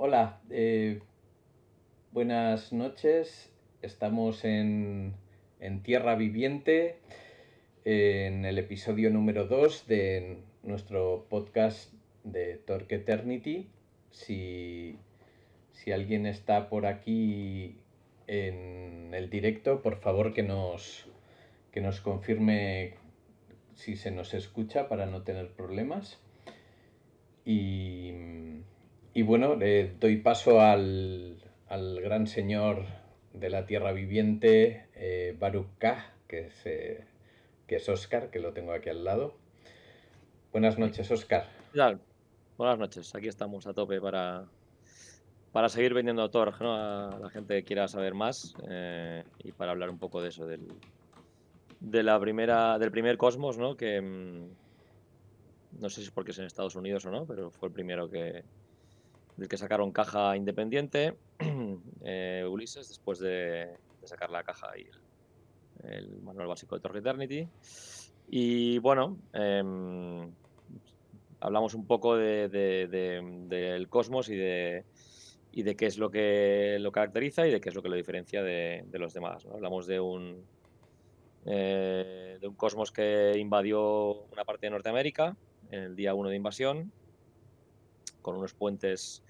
hola, eh, buenas noches. Estamos en, en Tierra Viviente, en el episodio número 2 de nuestro podcast de Torque Eternity. Si, si alguien está por aquí en el directo, por favor que nos, que nos confirme si se nos escucha para no tener problemas. Y, y bueno, le doy paso al, al, gran señor de la tierra viviente, eh, Baruch K, que es, eh, que es Oscar, que lo tengo aquí al lado. Buenas noches, Oscar. Buenas noches, aquí estamos a tope para, para seguir vendiendo Torg ¿no? a la gente que quiera saber más eh, y para hablar un poco de eso, del, de la primera, del primer Cosmos, ¿no? que mm, no sé si es porque es en Estados Unidos o no, pero fue el primero que del que sacaron caja independiente, eh, Ulises, después de, sacar la caja y el, manual básico de Torg Eternity. Y bueno, eh, hablamos un poco de, de, del cosmos y de, y de qué es lo que lo caracteriza y de qué es lo que lo diferencia de, los demás. Hablamos de un, eh, de un cosmos que invadió una parte de Norteamérica en el día 1 de invasión, con unos puentes,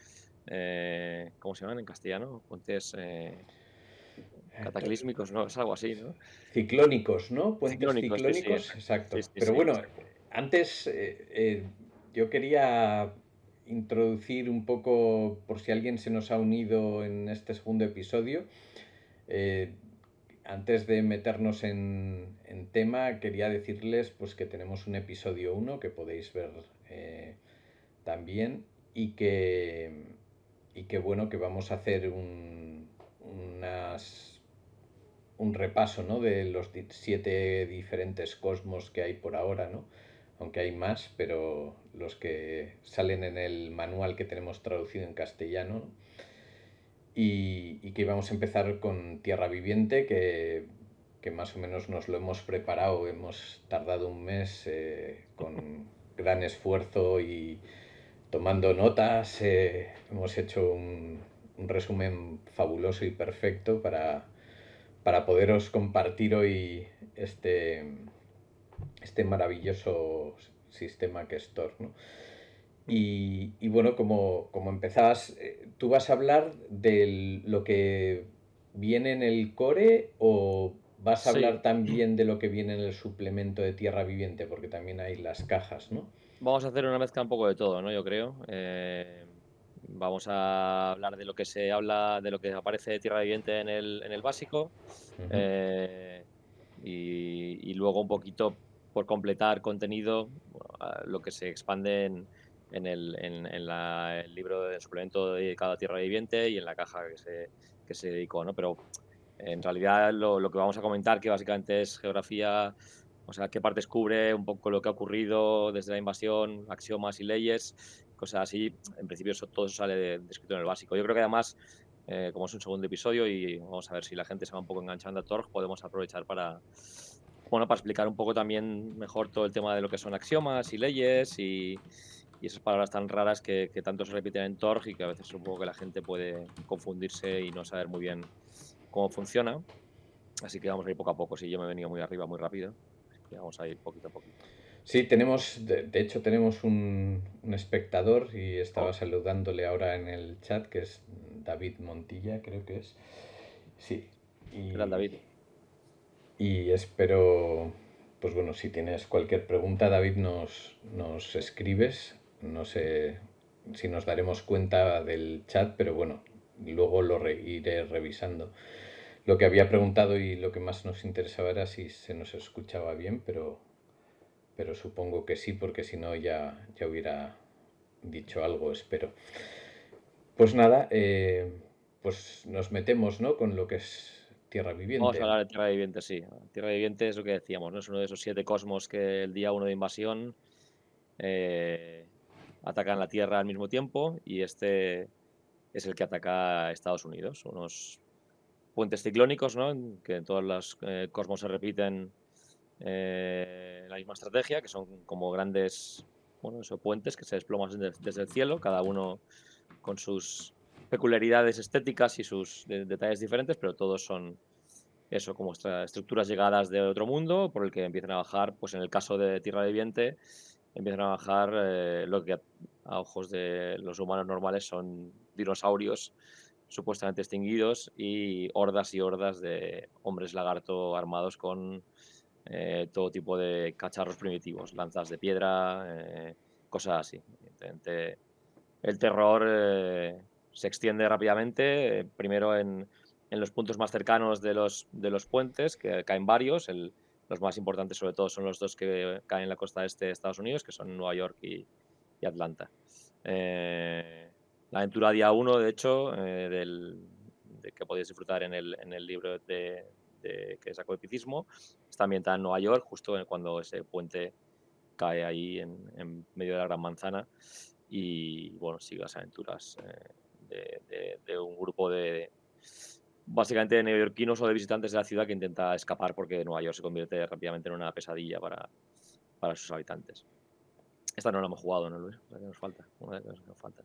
eh, ¿cómo se llaman en castellano? Puentes eh, cataclísmicos, ¿no? Es algo así, ¿no? Ciclónicos, ¿no? Puentes ciclónicos, ciclónicos sí, sí. exacto. Sí, Pero bueno, antes eh, yo quería introducir un poco, por si alguien se nos ha unido en este segundo episodio, eh, antes de meternos en, en, tema, quería decirles pues, que tenemos un episodio 1 que podéis ver eh, también y que, y bueno, que vamos a hacer un, unas, un repaso ¿no? de los siete diferentes cosmos que hay por ahora, ¿no? aunque hay más, pero los que salen en el manual que tenemos traducido en castellano. Y, y que íbamos a empezar con Tierra Viviente, que, que, más o menos nos lo hemos preparado, hemos tardado un mes eh, con gran esfuerzo y tomando notas, eh, hemos hecho un, un, resumen fabuloso y perfecto para, para poderos compartir hoy este, este maravilloso sistema que es Tor. ¿no? Y, y, bueno, como, como empezabas, eh, ¿tú vas a hablar de lo que viene en el core o vas a sí. hablar también de lo que viene en el suplemento de Tierra Viviente? Porque también hay las cajas, ¿no? Vamos a hacer una mezcla un poco de todo, ¿no? Yo creo. Eh, vamos a hablar de lo que se habla, de lo que aparece de Tierra Viviente en el, en el básico. Uh -huh. eh, y, y, luego un poquito por completar contenido, lo que se expande en, en, el, en, en la, el, libro de suplemento dedicado a Tierra Viviente y en la caja que se, que se dedicó, ¿no? Pero en realidad lo, lo, que vamos a comentar, que básicamente es geografía, o sea, qué partes cubre, un poco lo que ha ocurrido desde la invasión, axiomas y leyes, cosas así. En principio eso, todo sale de, de escrito en el básico. Yo creo que además, eh, como es un segundo episodio y vamos a ver si la gente se va un poco enganchando a Torg, podemos aprovechar para bueno, para explicar un poco también mejor todo el tema de lo que son axiomas y leyes y, esas palabras tan raras que, que, tanto se repiten en Torg y que a veces supongo que la gente puede confundirse y no saber muy bien cómo funciona. Así que vamos a ir poco a poco. Si yo me he venido muy arriba, muy rápido, vamos a ir poquito a poquito. Sí, tenemos, de, de hecho tenemos un, un, espectador y estaba oh. saludándole ahora en el chat, que es David Montilla, creo que es. Sí. Y... Gran David y espero, pues bueno, si tienes cualquier pregunta, David, nos, nos escribes. No sé si nos daremos cuenta del chat, pero bueno, luego lo re iré revisando. Lo que había preguntado y lo que más nos interesaba era si se nos escuchaba bien, pero, pero supongo que sí, porque si no ya, ya hubiera dicho algo, espero. Pues nada, eh, pues nos metemos ¿no? con lo que es Tierra Viviente. Vamos a hablar de Tierra Viviente, sí. Tierra Viviente es lo que decíamos, ¿no? Es uno de esos siete cosmos que el día uno de invasión eh, atacan la Tierra al mismo tiempo y este es el que ataca a Estados Unidos. Unos puentes ciclónicos, ¿no? Que en todos los eh, cosmos se repiten eh, la misma estrategia, que son como grandes, bueno, puentes que se desploman desde, desde el cielo, cada uno con sus peculiaridades estéticas y sus detalles diferentes, pero todos son eso, como estructuras llegadas de otro mundo, por el que empiezan a bajar, pues en el caso de Tierra Viviente, empiezan a bajar eh, lo que a, ojos de los humanos normales son dinosaurios supuestamente extinguidos y hordas y hordas de hombres lagarto armados con eh, todo tipo de cacharros primitivos, lanzas de piedra, eh, cosas así. el terror se extiende rápidamente, primero en en los puntos más cercanos de los, de los puentes, que caen varios. los más importantes, sobre todo, son los dos que caen en la costa este de Estados Unidos, que son Nueva York y, Atlanta. Eh, la aventura día 1, de hecho, eh, del, de que podéis disfrutar en el, en el libro de, de, que sacó Epicismo, está ambientada en Nueva York, justo cuando ese puente cae ahí en, en, medio de la Gran Manzana. Y bueno, sigue las aventuras eh, de, de, un grupo de, básicamente de neoyorquinos o de visitantes de la ciudad que intenta escapar porque Nueva York se convierte rápidamente en una pesadilla para, para sus habitantes. Esta no la hemos jugado, ¿no, Luis? La que nos falta. nos falta.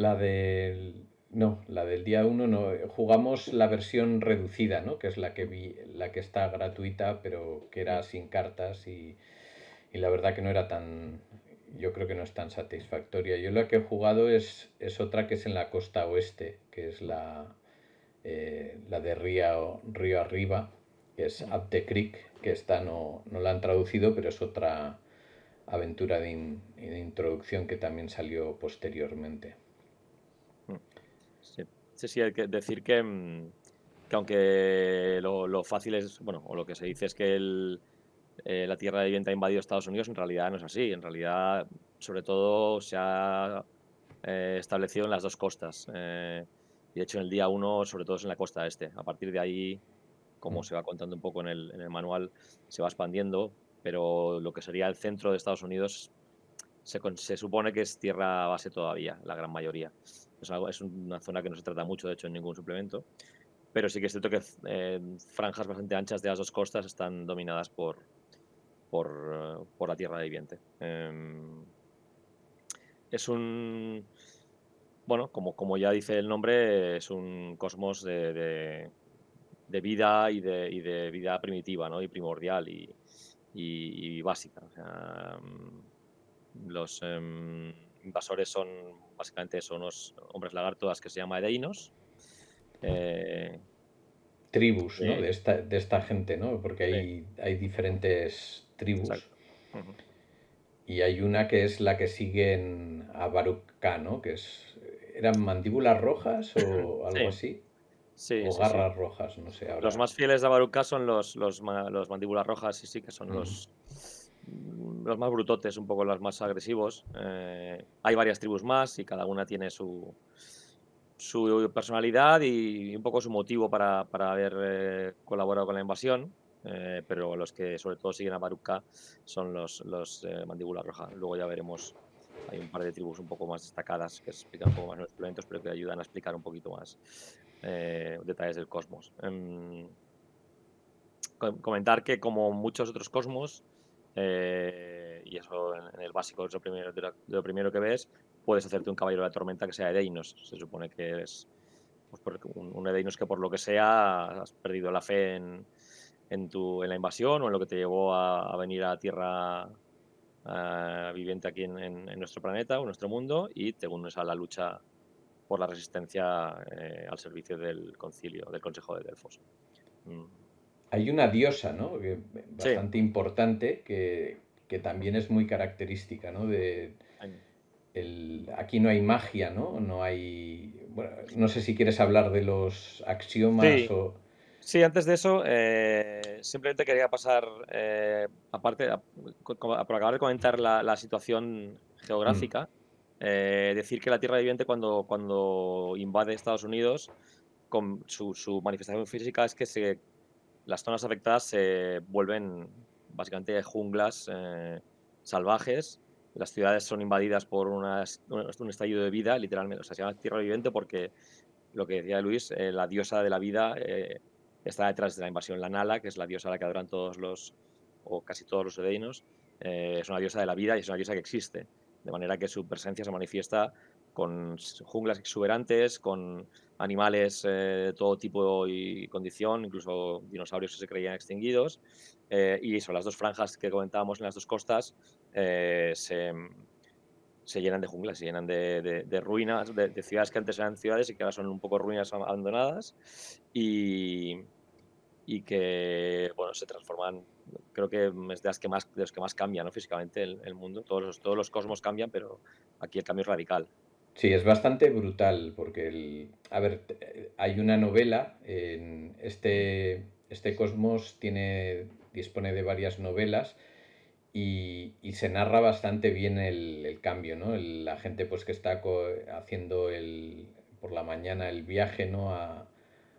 La del. No, la del día 1 no. Jugamos la versión reducida, ¿no? Que es la que vi, la que está gratuita, pero que era sin cartas y, y la verdad que no era tan. Yo creo que no es tan satisfactoria. Yo la que he jugado es, es otra que es en la costa oeste, que es la, eh, la de Río, Río Arriba, que es Up the Creek, que esta no, no la han traducido, pero es otra aventura de, introducción que también salió posteriormente. Sí, sí, hay que decir que, mm, que aunque lo, fácil es, bueno, o lo que se dice es que el, eh, la tierra de vivienda ha invadido Estados Unidos, en realidad no es así. En realidad, sobre todo, se ha eh, establecido en las dos costas. Y de hecho, en el día 1, sobre todo es en la costa este. A partir de ahí, como mm. se va contando un poco en el, en el manual, se va expandiendo, pero lo que sería el centro de Estados Unidos se, se, supone que es tierra base todavía, la gran mayoría. Es, algo, es, una zona que no se trata mucho, de hecho, en ningún suplemento. Pero sí que es cierto que eh, franjas bastante anchas de las dos costas están dominadas por, por, por la tierra viviente. Eh, es un bueno, como, como ya dice el nombre, es un cosmos de, de, vida y de, y de, vida primitiva ¿no? y primordial y, y, básica. Mm, los em, invasores son básicamente son unos hombres lagartos que se llama Edeinos. Eh, tribus ¿no? de, esta, de esta gente, ¿no? porque hay, hay diferentes tribus. Y hay una que es la que siguen a Baruch ¿no? que es ¿Eran mandíbulas rojas o algo así? Sí, o garras rojas, no sé. Los más fieles de Baruca son los, los, mandíbulas rojas, y sí, que son los, los más brutotes, un poco los más agresivos. Eh, hay varias tribus más y cada una tiene su, su personalidad y un poco su motivo para, para haber eh, colaborado con la invasión. Eh, pero los que sobre todo siguen a Baruca son los, los mandíbulas rojas. Luego ya veremos hay un par de tribus un poco más destacadas que explican un poco más los elementos, pero que ayudan a explicar un poquito más eh, detalles del cosmos. Em, comentar que como muchos otros cosmos, eh, y eso en, el básico es primero, de lo, primero que ves, puedes hacerte un caballero de la tormenta que sea Edeinos. Se supone que es pues, un, un Edeinos que por lo que sea has perdido la fe en, en, tu, en la invasión o en lo que te llevó a, venir a Tierra viviente aquí en, en, en, nuestro planeta o nuestro mundo y te unes a la lucha por la resistencia eh, al servicio del concilio, del Consejo de Delfos. Mm. Hay una diosa, ¿no? Que, bastante sí. importante que, que, también es muy característica, ¿no? De, el, aquí no hay magia, ¿no? No hay... Bueno, no sé si quieres hablar de los axiomas sí. o... Sí, antes de eso, eh, simplemente quería pasar, eh, aparte, a, por acabar de comentar la, la situación geográfica, mm. eh, decir que la Tierra viviente cuando, cuando invade Estados Unidos, con su, su manifestación física es que se, las zonas afectadas se vuelven básicamente junglas eh, salvajes, las ciudades son invadidas por un estallido de vida, literalmente, o sea, se llama Tierra viviente porque lo que decía Luis, eh, la diosa de la vida eh, está detrás de la invasión la Nala, que es la diosa a la que adoran todos los, o casi todos los edeinos. Es una diosa de la vida y es una diosa que existe, de manera que su presencia se manifiesta con junglas exuberantes, con animales de todo tipo y condición, incluso dinosaurios que se creían extinguidos. y eso, las dos franjas que comentábamos en las dos costas se, se llenan de junglas, se llenan de, ruinas, de, ciudades que antes eran ciudades y que ahora son un poco ruinas abandonadas y, y que bueno, se transforman, creo que es de, las que más, de los que más cambian ¿no? físicamente el, el, mundo. Todos los, todos los cosmos cambian, pero aquí el cambio es radical. Sí, es bastante brutal porque, el, a ver, hay una novela, en este, este cosmos tiene, dispone de varias novelas y, se narra bastante bien el, cambio, ¿no? la gente pues que está haciendo el, por la mañana el viaje, ¿no? A,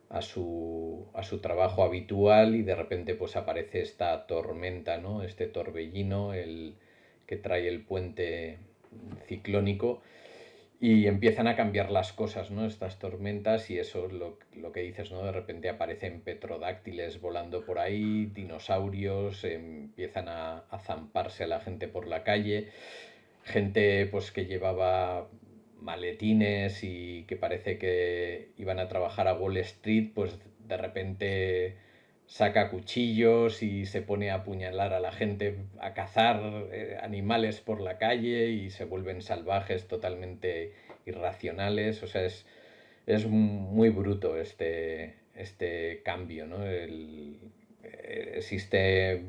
a, su, a su trabajo habitual y de repente pues aparece esta tormenta, ¿no? Este torbellino, el que trae el puente ciclónico y empiezan a cambiar las cosas, ¿no? Estas tormentas y eso lo, lo que dices, ¿no? De repente aparecen petrodáctiles volando por ahí, dinosaurios, empiezan a, a zamparse a la gente por la calle, gente pues que llevaba maletines y que parece que iban a trabajar a Wall Street, pues de repente saca cuchillos y se pone a apuñalar a la gente, a cazar eh, animales por la calle y se vuelven salvajes, totalmente irracionales. O sea, es, es muy bruto este, este cambio, ¿no? Eh, existe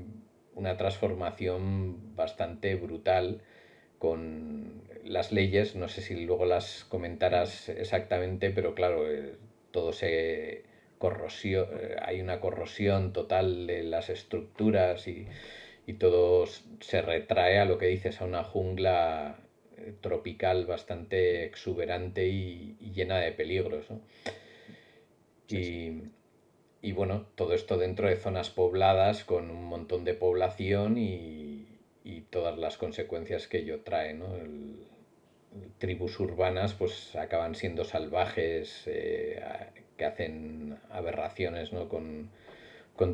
una transformación bastante brutal con las leyes, no sé si luego las comentarás exactamente, pero claro, eh, todo se corrosión, eh, hay una corrosión total de las estructuras y, todo se retrae a lo que dices, a una jungla eh, tropical bastante exuberante y, llena de peligros. Y, bueno, todo esto dentro de zonas pobladas con un montón de población y, todas las consecuencias que ello trae. ¿no? tribus urbanas pues acaban siendo salvajes, eh, hacen aberraciones ¿no? con,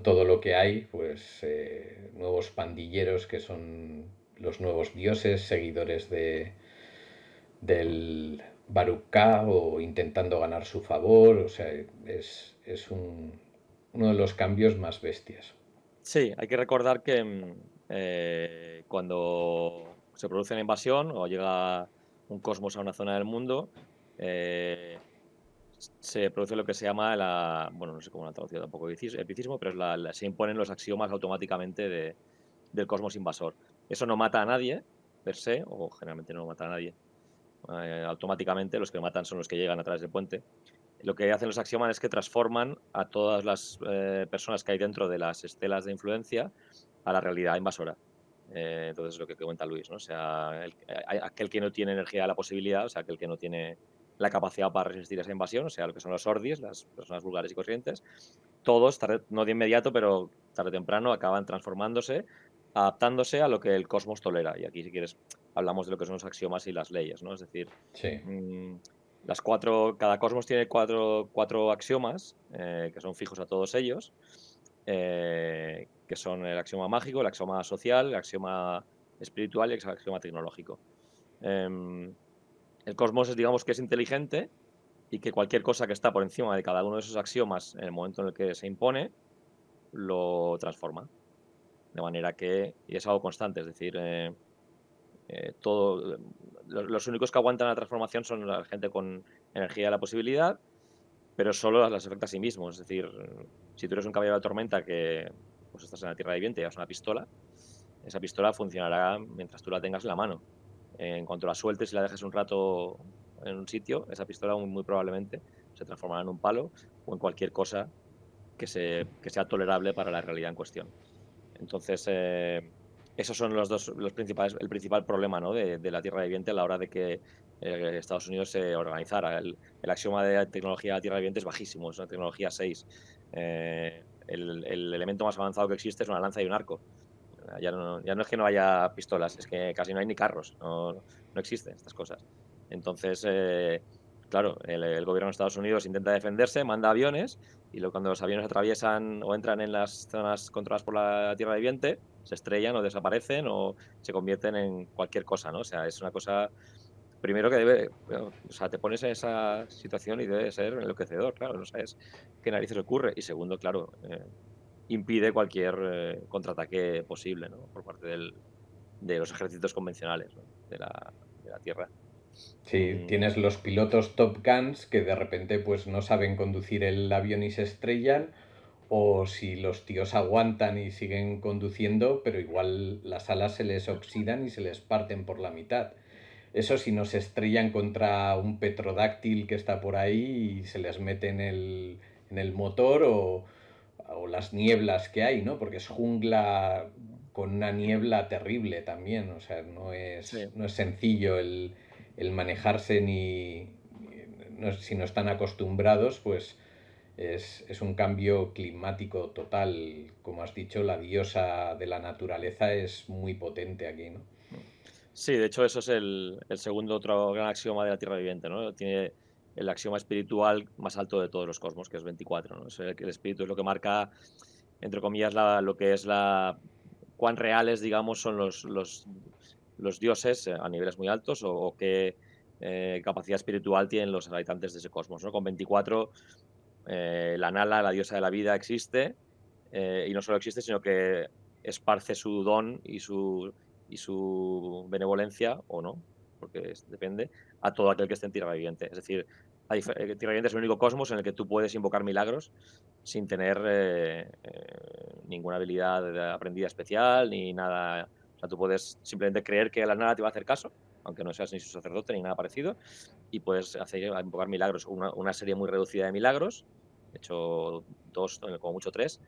todo lo que hay, pues eh, nuevos pandilleros que son los nuevos dioses, seguidores de, del Baruká o intentando ganar su favor, o sea, es, uno de los cambios más bestias. Sí, hay que recordar que mm, eh, cuando se produce una invasión o llega un cosmos a una zona del mundo, eh, se produce lo que se llama la, bueno, no sé cómo la traducción tampoco epicismo, pero es la, se imponen los axiomas automáticamente de, del cosmos invasor. Eso no mata a nadie, per se, o generalmente no mata a nadie. Eh, automáticamente los que matan son los que llegan a través del puente. Lo que hacen los axiomas es que transforman a todas las eh, personas que hay dentro de las estelas de influencia a la realidad invasora. Eh, entonces es lo que comenta Luis, ¿no? O sea, aquel que no tiene energía la posibilidad, o sea, aquel que no tiene la capacidad para resistir esa invasión, o sea, lo que son los ordis, las personas vulgares y corrientes, todos, no de inmediato, pero tarde o temprano, acaban transformándose, adaptándose a lo que el cosmos tolera. Y aquí, si quieres, hablamos de lo que son los axiomas y las leyes, ¿no? Es decir, mm, las cuatro, cada cosmos tiene cuatro, cuatro axiomas, eh, que son fijos a todos ellos, eh, que son el axioma mágico, el axioma social, el axioma espiritual y el axioma tecnológico. Em, el cosmos es, digamos, que es inteligente y que cualquier cosa que está por encima de cada uno de esos axiomas en el momento en el que se impone, lo transforma. De manera que, y es algo constante, es decir, eh, eh, los, únicos que aguantan la transformación son la gente con energía de la posibilidad, pero solo las afecta a sí mismos. Es decir, si tú eres un caballero de tormenta que pues estás en la tierra viviente y llevas una pistola, esa pistola funcionará mientras tú la tengas en la mano en cuanto la sueltes y la dejes un rato en un sitio, esa pistola muy, probablemente se transformará en un palo o en cualquier cosa que, se, que sea tolerable para la realidad en cuestión. Entonces, eh, esos son los dos, los principales, el principal problema ¿no? de, la Tierra Viviente a la hora de que eh, Estados Unidos se organizara. El, axioma de tecnología de Tierra Viviente es bajísimo, es una tecnología 6. Eh, el, elemento más avanzado que existe es una lanza y un arco. Ya no, ya es que no haya pistolas, es que casi no hay ni carros, no, no existen estas cosas. Entonces, eh, claro, el, gobierno de Estados Unidos intenta defenderse, manda aviones y cuando los aviones atraviesan o entran en las zonas controladas por la Tierra Viviente, se estrellan o desaparecen o se convierten en cualquier cosa, ¿no? O sea, es una cosa primero que debe, o sea, te pones en esa situación y debe ser enloquecedor, claro, no sabes qué narices ocurre. Y segundo, claro, eh, impide cualquier eh, contraataque posible ¿no? por parte del, de los ejércitos convencionales de, la, de, la, Tierra. Sí, mm. tienes los pilotos Top Guns que de repente pues no saben conducir el avión y se estrellan, o si los tíos aguantan y siguen conduciendo, pero igual las alas se les oxidan y se les parten por la mitad. Eso si no se estrellan contra un petrodáctil que está por ahí y se les mete en el, en el motor o, o las nieblas que hay, ¿no? Porque es jungla con una niebla terrible también, o sea, no es, no es sencillo el, manejarse ni, si no están acostumbrados, pues es, es, un cambio climático total. Como has dicho, la diosa de la naturaleza es muy potente aquí, ¿no? Sí, de hecho eso es el, el segundo otro gran axioma de la Tierra viviente, ¿no? Tiene el axioma espiritual más alto de todos los cosmos, que es 24. ¿no? el, espíritu es lo que marca, entre comillas, lo que es la cuán reales, digamos, son los, los, dioses eh, a niveles muy altos o, qué eh, capacidad espiritual tienen los habitantes de ese cosmos. ¿no? Con 24, eh, la Nala, la diosa de la vida, existe y no solo existe, sino que esparce su don y su, y su benevolencia, o no, porque depende, a todo aquel que esté en tierra viviente. Es decir, Tierra Viviente es el único cosmos en el que tú puedes invocar milagros sin tener eh, eh, ninguna habilidad aprendida especial ni nada. O sea, tú puedes simplemente creer que la nada te va a hacer caso, aunque no seas ni su sacerdote ni nada parecido, y puedes hacer invocar milagros, una, serie muy reducida de milagros, de hecho dos, como mucho tres,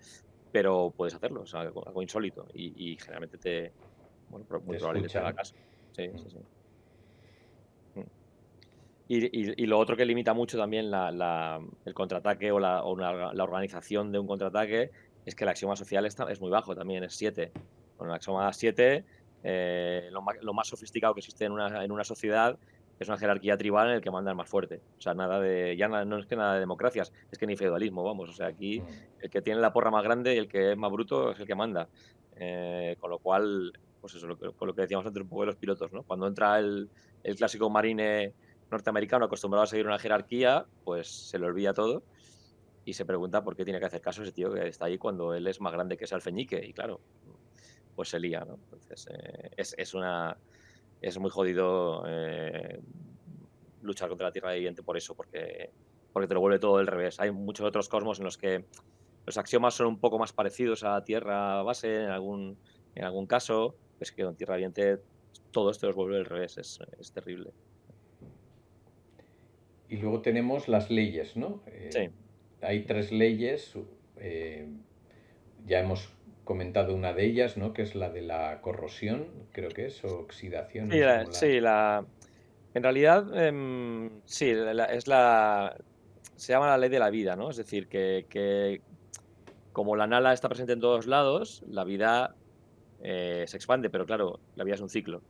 pero puedes hacerlo, o sea, algo, insólito, y, generalmente te, bueno, muy probablemente te haga caso. Sí, sí, sí. Y, lo otro que limita mucho también el contraataque o, la, organización de un contraataque es que el axioma social está, es muy bajo también, es 7. Con el axioma 7, eh, lo, más sofisticado que existe en una, en una sociedad es una jerarquía tribal en el que manda el más fuerte. O sea, nada de, ya no es que nada de democracias, es que ni feudalismo, vamos. O sea, aquí mm. el que tiene la porra más grande y el que es más bruto es el que manda. Eh, con lo cual, pues eso, lo con lo que decíamos antes un poco de los pilotos, ¿no? Cuando entra el, el clásico marine norteamericano acostumbrado a seguir una jerarquía, pues se le olvida todo y se pregunta por qué tiene que hacer caso ese tío que está ahí cuando él es más grande que ese alfeñique. Y claro, pues se lía, ¿no? Entonces, eh, es, es, una. Es muy jodido eh, luchar contra la Tierra viviente por eso, porque, porque te lo vuelve todo del revés. Hay muchos otros cosmos en los que los axiomas son un poco más parecidos a Tierra base en algún, en algún caso, es que en Tierra viviente todo esto los vuelve del revés, es, es terrible. Y luego tenemos las leyes, ¿no? Eh, sí. Hay tres leyes, eh, ya hemos comentado una de ellas, ¿no? Que es la de la corrosión, creo que es, o oxidación. Sí, la, en realidad, em, sí, es la, se llama la ley de la vida, ¿no? Es decir, que, como la nala está presente en todos lados, la vida eh, se expande, pero claro, la vida es un ciclo,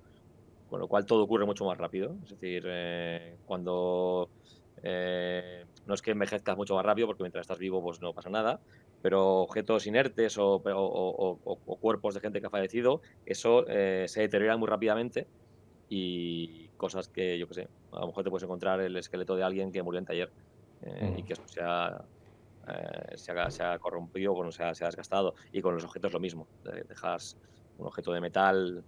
con lo cual todo ocurre mucho más rápido. Es decir, cuando eh, no es que envejezcas mucho más rápido porque mientras estás vivo pues no pasa nada, pero objetos inertes o, cuerpos de gente que ha fallecido, eso eh, se deteriora muy rápidamente y cosas que, yo qué sé, a lo mejor te puedes encontrar el esqueleto de alguien que murió en taller eh, y que eso se ha, se ha, corrompido, o se ha, se ha desgastado. Y con los objetos lo mismo, dejas un objeto de metal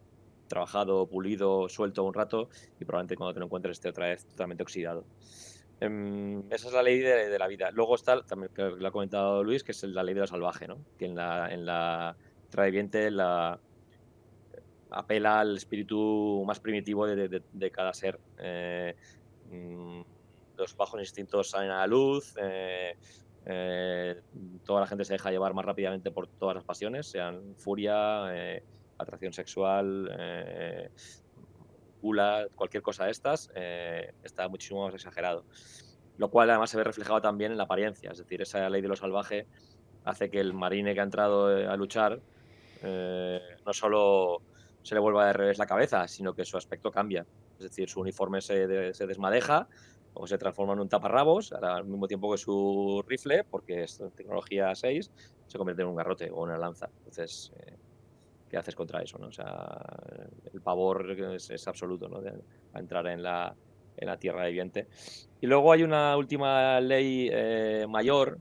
trabajado, pulido, suelto un rato y probablemente cuando te lo encuentres esté otra vez totalmente oxidado. Em, esa es la ley de, la vida. Luego está, también que lo ha comentado Luis, que es la ley de lo salvaje, ¿no? que en la, en la tradiviente la, apela al espíritu más primitivo de, cada ser. Eh, mm, los bajos instintos salen a la luz, eh, eh, toda la gente se deja llevar más rápidamente por todas las pasiones, sean furia, atracción sexual, cualquier cosa de estas, eh, está muchísimo más exagerado. Lo cual además se ve reflejado también en la apariencia, es decir, esa ley de lo salvaje hace que el marine que ha entrado eh, a luchar eh, no solo se le vuelva de revés la cabeza, sino que su aspecto cambia. Es decir, su uniforme se, desmadeja o se transforma en un taparrabos al mismo tiempo que su rifle, porque es tecnología 6, se convierte en un garrote o una lanza. Entonces, ¿qué haces contra eso? ¿no? O sea, el pavor es, absoluto ¿no? de, a entrar en la, en la tierra viviente. Y luego hay una última ley eh, mayor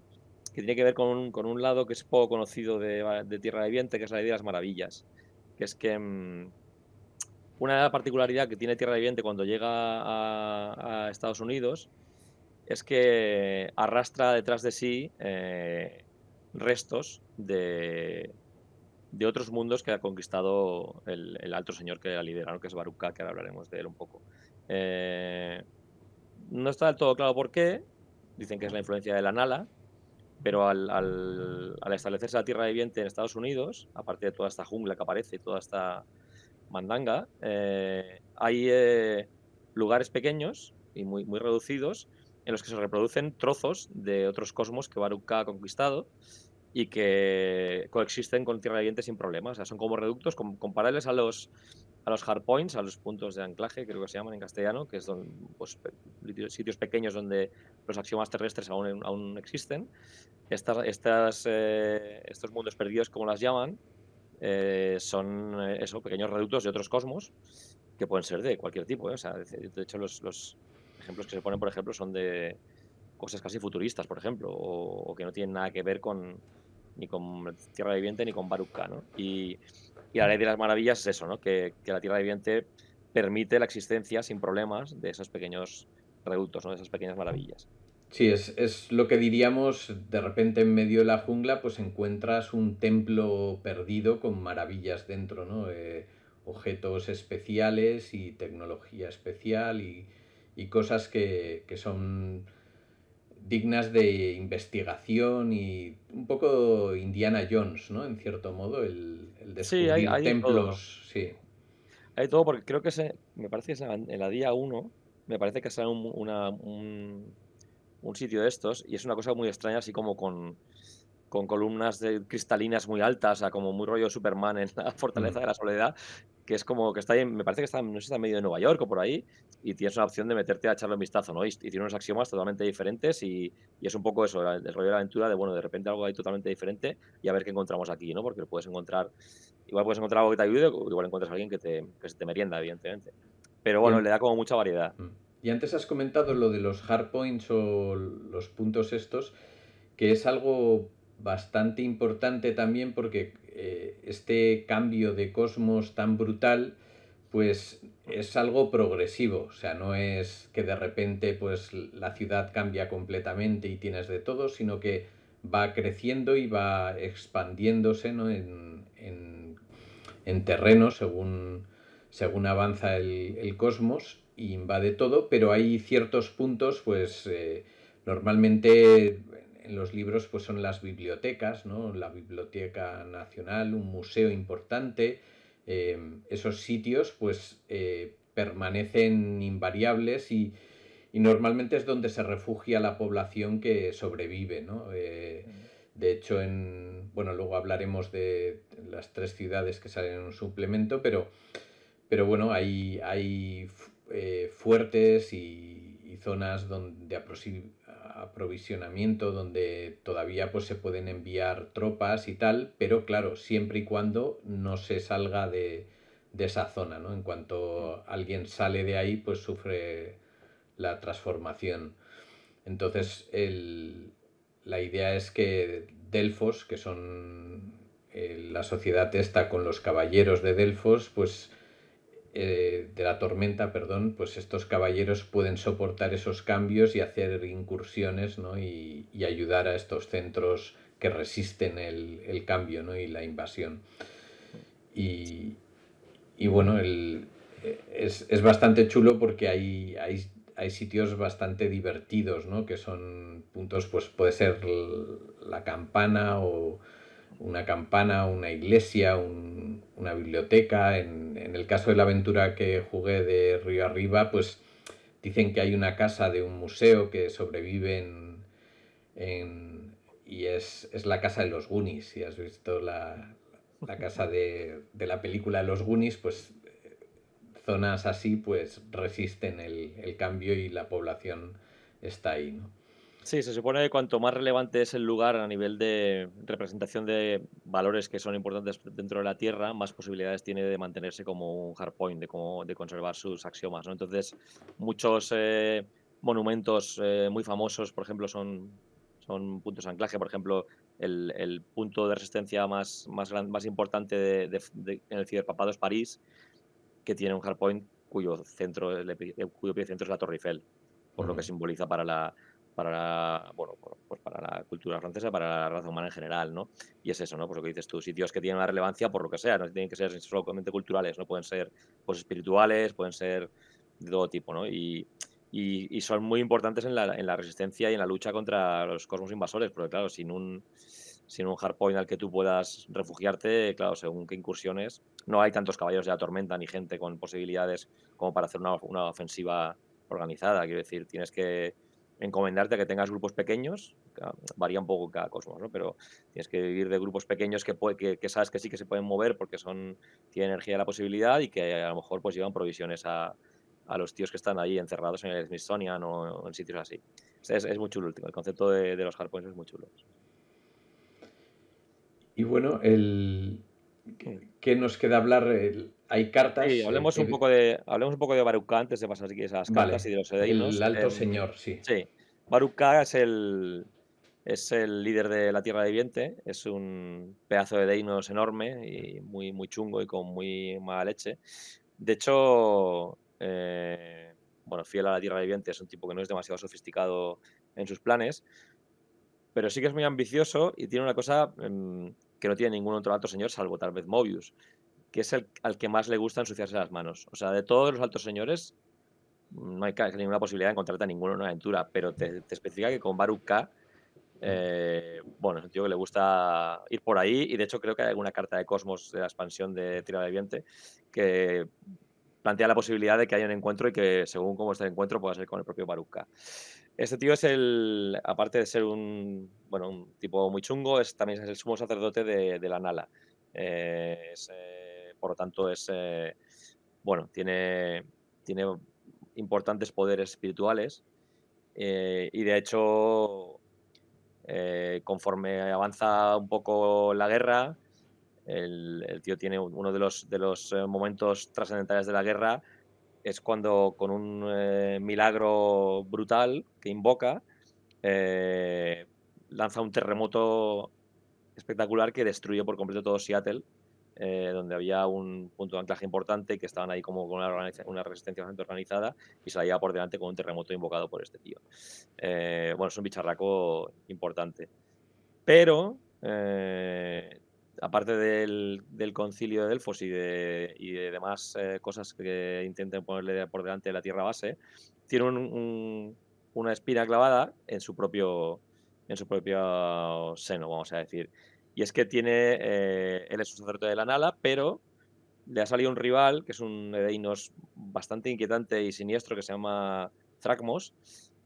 que tiene que ver con un, con un, lado que es poco conocido de, de Tierra Viviente, que es la ley de las maravillas, que es que mm, una particularidad que tiene Tierra Viviente cuando llega a, Estados Unidos es que arrastra detrás de sí eh, restos de, de, otros mundos que ha conquistado el, alto señor que la lidera, que es Baruka, que ahora hablaremos de él un poco. Eh, no está del todo claro por qué, dicen que es la influencia de la Nala, pero al, al, establecerse la Tierra Viviente en Estados Unidos, aparte de toda esta jungla que aparece, toda esta mandanga, eh, hay eh, lugares pequeños y muy, muy reducidos en los que se reproducen trozos de otros cosmos que Baruch ha conquistado y que coexisten con Tierra Viviente sin problemas. O sea, son como reductos comparables a los, a los hardpoints, a los puntos de anclaje, creo que se llaman en castellano, que es donde, pues, sitios pequeños donde los axiomas terrestres aún, aún existen. Estas, estas, eh, estos mundos perdidos, como las llaman, eh, son eh, eso, pequeños reductos de otros cosmos que pueden ser de cualquier tipo. O sea, de hecho, los, los, ejemplos que se ponen, por ejemplo, son de cosas casi futuristas, por ejemplo, o, que no tienen nada que ver con ni con Tierra Viviente ni con Baruch ¿no? Y, y la ley de las maravillas es eso, ¿no? Que, la Tierra Viviente permite la existencia sin problemas de esos pequeños reductos, ¿no? de esas pequeñas maravillas. Sí, es, lo que diríamos, de repente en medio de la jungla, pues encuentras un templo perdido con maravillas dentro, ¿no? Eh, objetos especiales y tecnología especial y, cosas que, son dignas de investigación y un poco Indiana Jones, ¿no? En cierto modo, el, el descubrir sí, hay, templos. Sí. Hay todo, porque creo que se, me parece que en la día 1, me parece que sale un, una, un, un, sitio de estos y es una cosa muy extraña, así como con, con columnas de cristalinas muy altas, o sea, como muy rollo Superman en la Fortaleza mm. de la Soledad, que es como que está ahí, me parece que está, no sé está en medio de Nueva York o por ahí, y tienes una opción de meterte a echarle un vistazo, ¿no? Y, tiene unos axiomas totalmente diferentes y, y, es un poco eso, el, rollo de la aventura de, bueno, de repente algo ahí totalmente diferente y a ver qué encontramos aquí, ¿no? Porque puedes encontrar, igual puedes encontrar algo que te ayude, o igual encuentras a alguien que, te, que se te merienda, evidentemente. Pero bueno, le da como mucha variedad. Mm. Y antes has comentado lo de los hardpoints o los puntos estos, que es algo bastante importante también porque eh, este cambio de cosmos tan brutal pues es algo progresivo, o sea, no es que de repente pues la ciudad cambia completamente y tienes de todo, sino que va creciendo y va expandiéndose en, en, terreno según, según avanza el, cosmos y invade todo, pero hay ciertos puntos pues eh, normalmente en los libros pues son las bibliotecas, ¿no? La Biblioteca Nacional, un museo importante. Eh, esos sitios pues eh, permanecen invariables y, normalmente es donde se refugia la población que sobrevive, ¿no? Eh, de hecho, en, bueno, luego hablaremos de las tres ciudades que salen en un suplemento, pero, pero bueno, hay, hay fuertes y, y, zonas donde aprovisionamiento donde todavía pues se pueden enviar tropas y tal, pero claro, siempre y cuando no se salga de, esa zona, ¿no? En cuanto alguien sale de ahí, pues sufre la transformación. Entonces, la idea es que Delfos, que son eh, la sociedad esta con los caballeros de Delfos, pues eh, de la tormenta, perdón, pues estos caballeros pueden soportar esos cambios y hacer incursiones ¿no? y, ayudar a estos centros que resisten el, cambio ¿no? y la invasión. Y, bueno, el, es, es, bastante chulo porque hay, hay, hay, sitios bastante divertidos, ¿no? que son puntos, pues puede ser la campana o una campana, una iglesia, una biblioteca. En, el caso de la aventura que jugué de Río Arriba, pues dicen que hay una casa de un museo que sobrevive en, y es, la casa de los Goonies. Si has visto la, casa de, la película de los Goonies, pues zonas así pues resisten el, cambio y la población está ahí. Sí, se supone que cuanto más relevante es el lugar a nivel de representación de valores que son importantes dentro de la Tierra, más posibilidades tiene de mantenerse como un hardpoint, de, como, de conservar sus axiomas. ¿no? Entonces, muchos eh, monumentos eh, muy famosos, por ejemplo, son, son puntos de anclaje. Por ejemplo, el, punto de resistencia más, más, más importante de, en el ciberpapado es París, que tiene un hardpoint cuyo, centro, cuyo epicentro es la Torre Eiffel, por lo que simboliza para la para la, bueno, pues para la cultura francesa, para la raza humana en general, ¿no? Y es eso, ¿no? Pues lo que dices tú, sitios que tienen una relevancia por lo que sea, no tienen que ser solamente culturales, no pueden ser pues espirituales, pueden ser de todo tipo, ¿no? Y, y, son muy importantes en la, en la, resistencia y en la lucha contra los cosmos invasores, porque claro, sin un, sin un hardpoint al que tú puedas refugiarte, claro, según qué incursiones, no hay tantos caballeros de la tormenta ni gente con posibilidades como para hacer una, una ofensiva organizada, quiero decir, tienes que encomendarte a que tengas grupos pequeños, varía un poco cada cosmos, ¿no? pero tienes que vivir de grupos pequeños que, que, sabes que sí que se pueden mover porque son tienen energía la posibilidad y que a lo mejor pues llevan provisiones a, a los tíos que están ahí encerrados en el Smithsonian o en sitios así. Es, es muy chulo el, el concepto de, de los hardpoints es muy chulo. Y bueno, el, ¿qué nos queda hablar? hay cartas. Sí, hablemos, un poco de, hablemos un poco de Baruch antes de pasar aquí esas cartas y de los Edeinos. El alto em, señor, sí. Sí. Baruch es el, es el líder de la Tierra Viviente. Es un pedazo de Deinos enorme y muy, muy chungo y con muy mala leche. De hecho, eh, bueno, fiel a la Tierra Viviente, es un tipo que no es demasiado sofisticado en sus planes, pero sí que es muy ambicioso y tiene una cosa em, que no tiene ningún otro alto señor, salvo tal vez Mobius, que es al que más le gusta ensuciarse las manos. O sea, de todos los altos señores, no hay ninguna posibilidad de encontrarte a ninguno en una aventura, pero te, especifica que con Baruch K, eh, bueno, es un tío que le gusta ir por ahí y de hecho creo que hay alguna carta de Cosmos de la expansión de Tira de Viviente que plantea la posibilidad de que haya un encuentro y que según cómo esté el encuentro pueda ser con el propio Baruch K. Este tío es el, aparte de ser un, bueno, un tipo muy chungo, es, también es el sumo sacerdote de, la Nala. Eh, eh, por lo tanto es, eh, bueno, tiene, tiene importantes poderes espirituales y de hecho, conforme avanza un poco la guerra, el, tío tiene uno de los, los momentos trascendentales de la guerra, es cuando con un milagro brutal que invoca, lanza un terremoto espectacular que destruye por completo todo Seattle eh, donde había un punto de anclaje importante que estaban ahí como una, resistencia bastante organizada y se la lleva por delante con un terremoto invocado por este tío. Eh, bueno, es un bicharraco importante. Pero, eh, aparte del, concilio de Delfos y de, demás cosas que intenten ponerle por delante de la tierra base, tiene un, una espina clavada en su propio en su propio seno, vamos a decir. Y es que tiene, eh, él es un sacerdote de la Nala, pero le ha salido un rival, que es un Edeinos bastante inquietante y siniestro, que se llama Thragmos,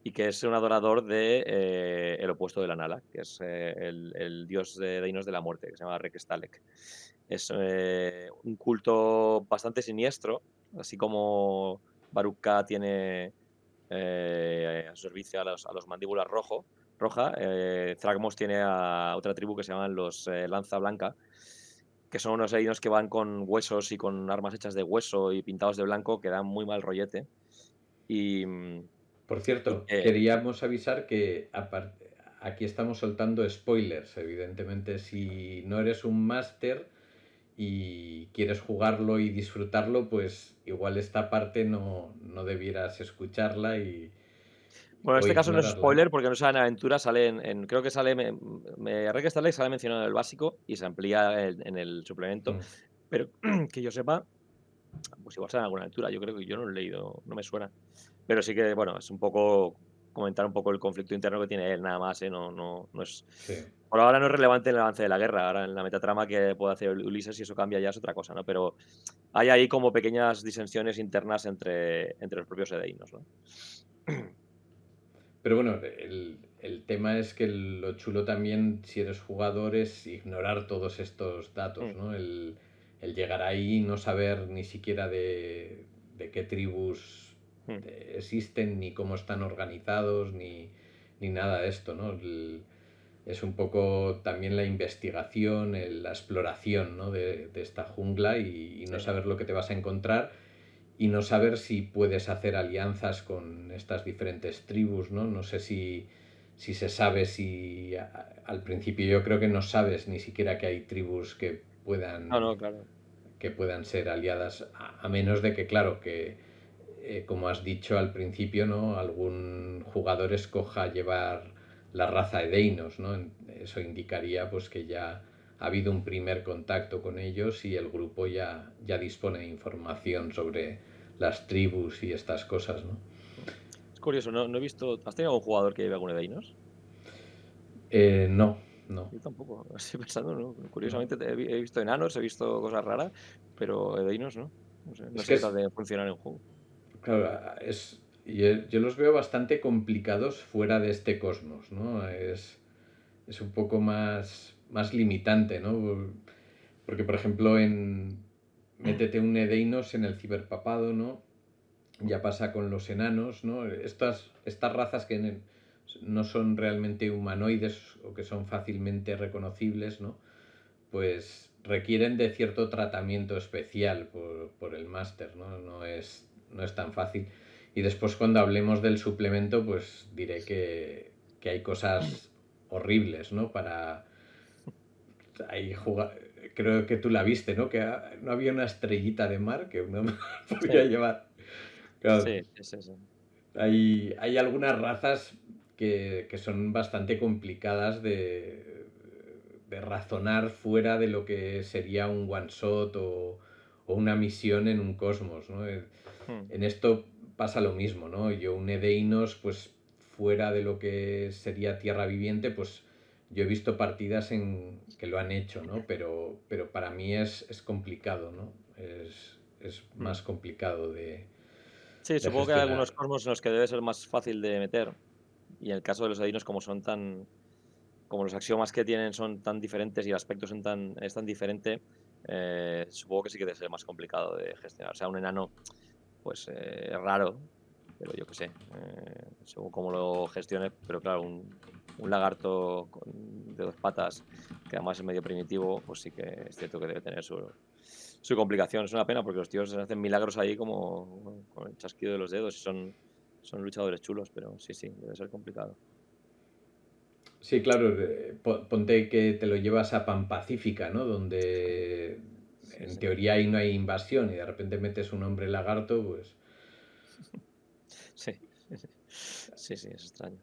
y que es un adorador de eh, el opuesto de la Nala, que es eh, el, dios de Edeinos de la muerte, que se llama Rekestalek. Es un culto bastante siniestro, así como Baruka tiene a su servicio a los, mandíbulas rojo, roja, eh, tiene a otra tribu que se llaman los eh, Lanza Blanca, que son unos reinos que van con huesos y con armas hechas de hueso y pintados de blanco, que dan muy mal rollete. Y. Por cierto, eh, queríamos avisar que aquí estamos soltando spoilers, evidentemente. Si no eres un máster y quieres jugarlo y disfrutarlo, pues igual esta parte no, no debieras escucharla y bueno, en este caso no es spoiler porque no sale en aventura, sale en, creo que sale, me, me que sale mencionado en el básico y se amplía en, el suplemento, mm. pero que yo sepa, pues igual sale en alguna aventura, yo creo que yo no lo he leído, no me suena, pero sí que, bueno, es un poco comentar un poco el conflicto interno que tiene él, nada más, ¿eh? no, no, no es... Por ahora no es relevante en el avance de la guerra, ahora en la metatrama que puede hacer Ulises y eso cambia ya es otra cosa, ¿no? Pero hay ahí como pequeñas disensiones internas entre, entre los propios edeinos, ¿no? Pero bueno, el, tema es que lo chulo también, si eres jugador, es ignorar todos estos datos, mm. ¿no? El, llegar ahí y no saber ni siquiera de, qué tribus. Existen, ni cómo están organizados, ni, ni nada de esto, ¿no? es un poco también la investigación, la exploración ¿no? de, esta jungla y, no saber lo que te vas a encontrar y no saber si puedes hacer alianzas con estas diferentes tribus, ¿no? No sé si, se sabe si al principio yo creo que no sabes ni siquiera que hay tribus que puedan que puedan ser aliadas a, menos de que claro que eh, como has dicho al principio no algún jugador escoja llevar la raza de Deinos, ¿no? Eso indicaría pues que ya ha habido un primer contacto con ellos y el grupo ya, ya dispone de información sobre las tribus y estas cosas, ¿no? Es curioso, no, he visto... ¿Has tenido algún jugador que lleve algún Deinos? Eh, no, no. Yo tampoco, estoy pensando, ¿no? Curiosamente he visto enanos, he visto cosas raras, pero Deinos no. No sé, no sé de funcionar en juego. Claro, es, yo, los veo bastante complicados fuera de este cosmos, ¿no? Es, un poco más, más limitante, ¿no? Porque, por ejemplo, en métete un Edeinos en el ciberpapado, ¿no? Ya pasa con los enanos, ¿no? Estas, estas razas que no son realmente humanoides o que son fácilmente reconocibles, ¿no? Pues requieren de cierto tratamiento especial por, por el máster, ¿no? No es, no es tan fácil. Y después cuando hablemos del suplemento, pues diré que, hay cosas horribles, ¿no? Para... Hay Creo que tú la viste, ¿no? Que no había una estrellita de mar que uno podía llevar. sí, es eso. Hay, hay algunas razas que, son bastante complicadas de, de, razonar fuera de lo que sería un one shot o, o una misión en un cosmos, ¿no? Hmm. En esto pasa lo mismo, ¿no? Yo un Edeinos, pues fuera de lo que sería tierra viviente, pues yo he visto partidas en que lo han hecho, ¿no? Pero, pero para mí es, complicado, ¿no? Es, mm. más complicado de... Sí, supongo que hay algunos cosmos en los que debe ser más fácil de meter. Y en el caso de los Edeinos, como son tan... Como los axiomas que tienen son tan diferentes y el aspecto son tan, es tan diferente, eh, supongo que sí que debe ser más complicado de gestionar. O sea, un enano pues eh, es raro, pero yo qué sé, eh, según cómo lo gestiones, pero claro, un, lagarto de dos patas, que además es medio primitivo, pues sí que es cierto que debe tener su, su complicación. Es una pena porque los tíos hacen milagros ahí como con el chasquido de los dedos y son, son luchadores chulos, pero sí, sí, debe ser complicado. Sí, claro, ponte que te lo llevas a Pan Pacífica, ¿no? Donde en teoría ahí no hay invasión y de repente metes un hombre lagarto, pues... Sí, sí, sí, es extraño.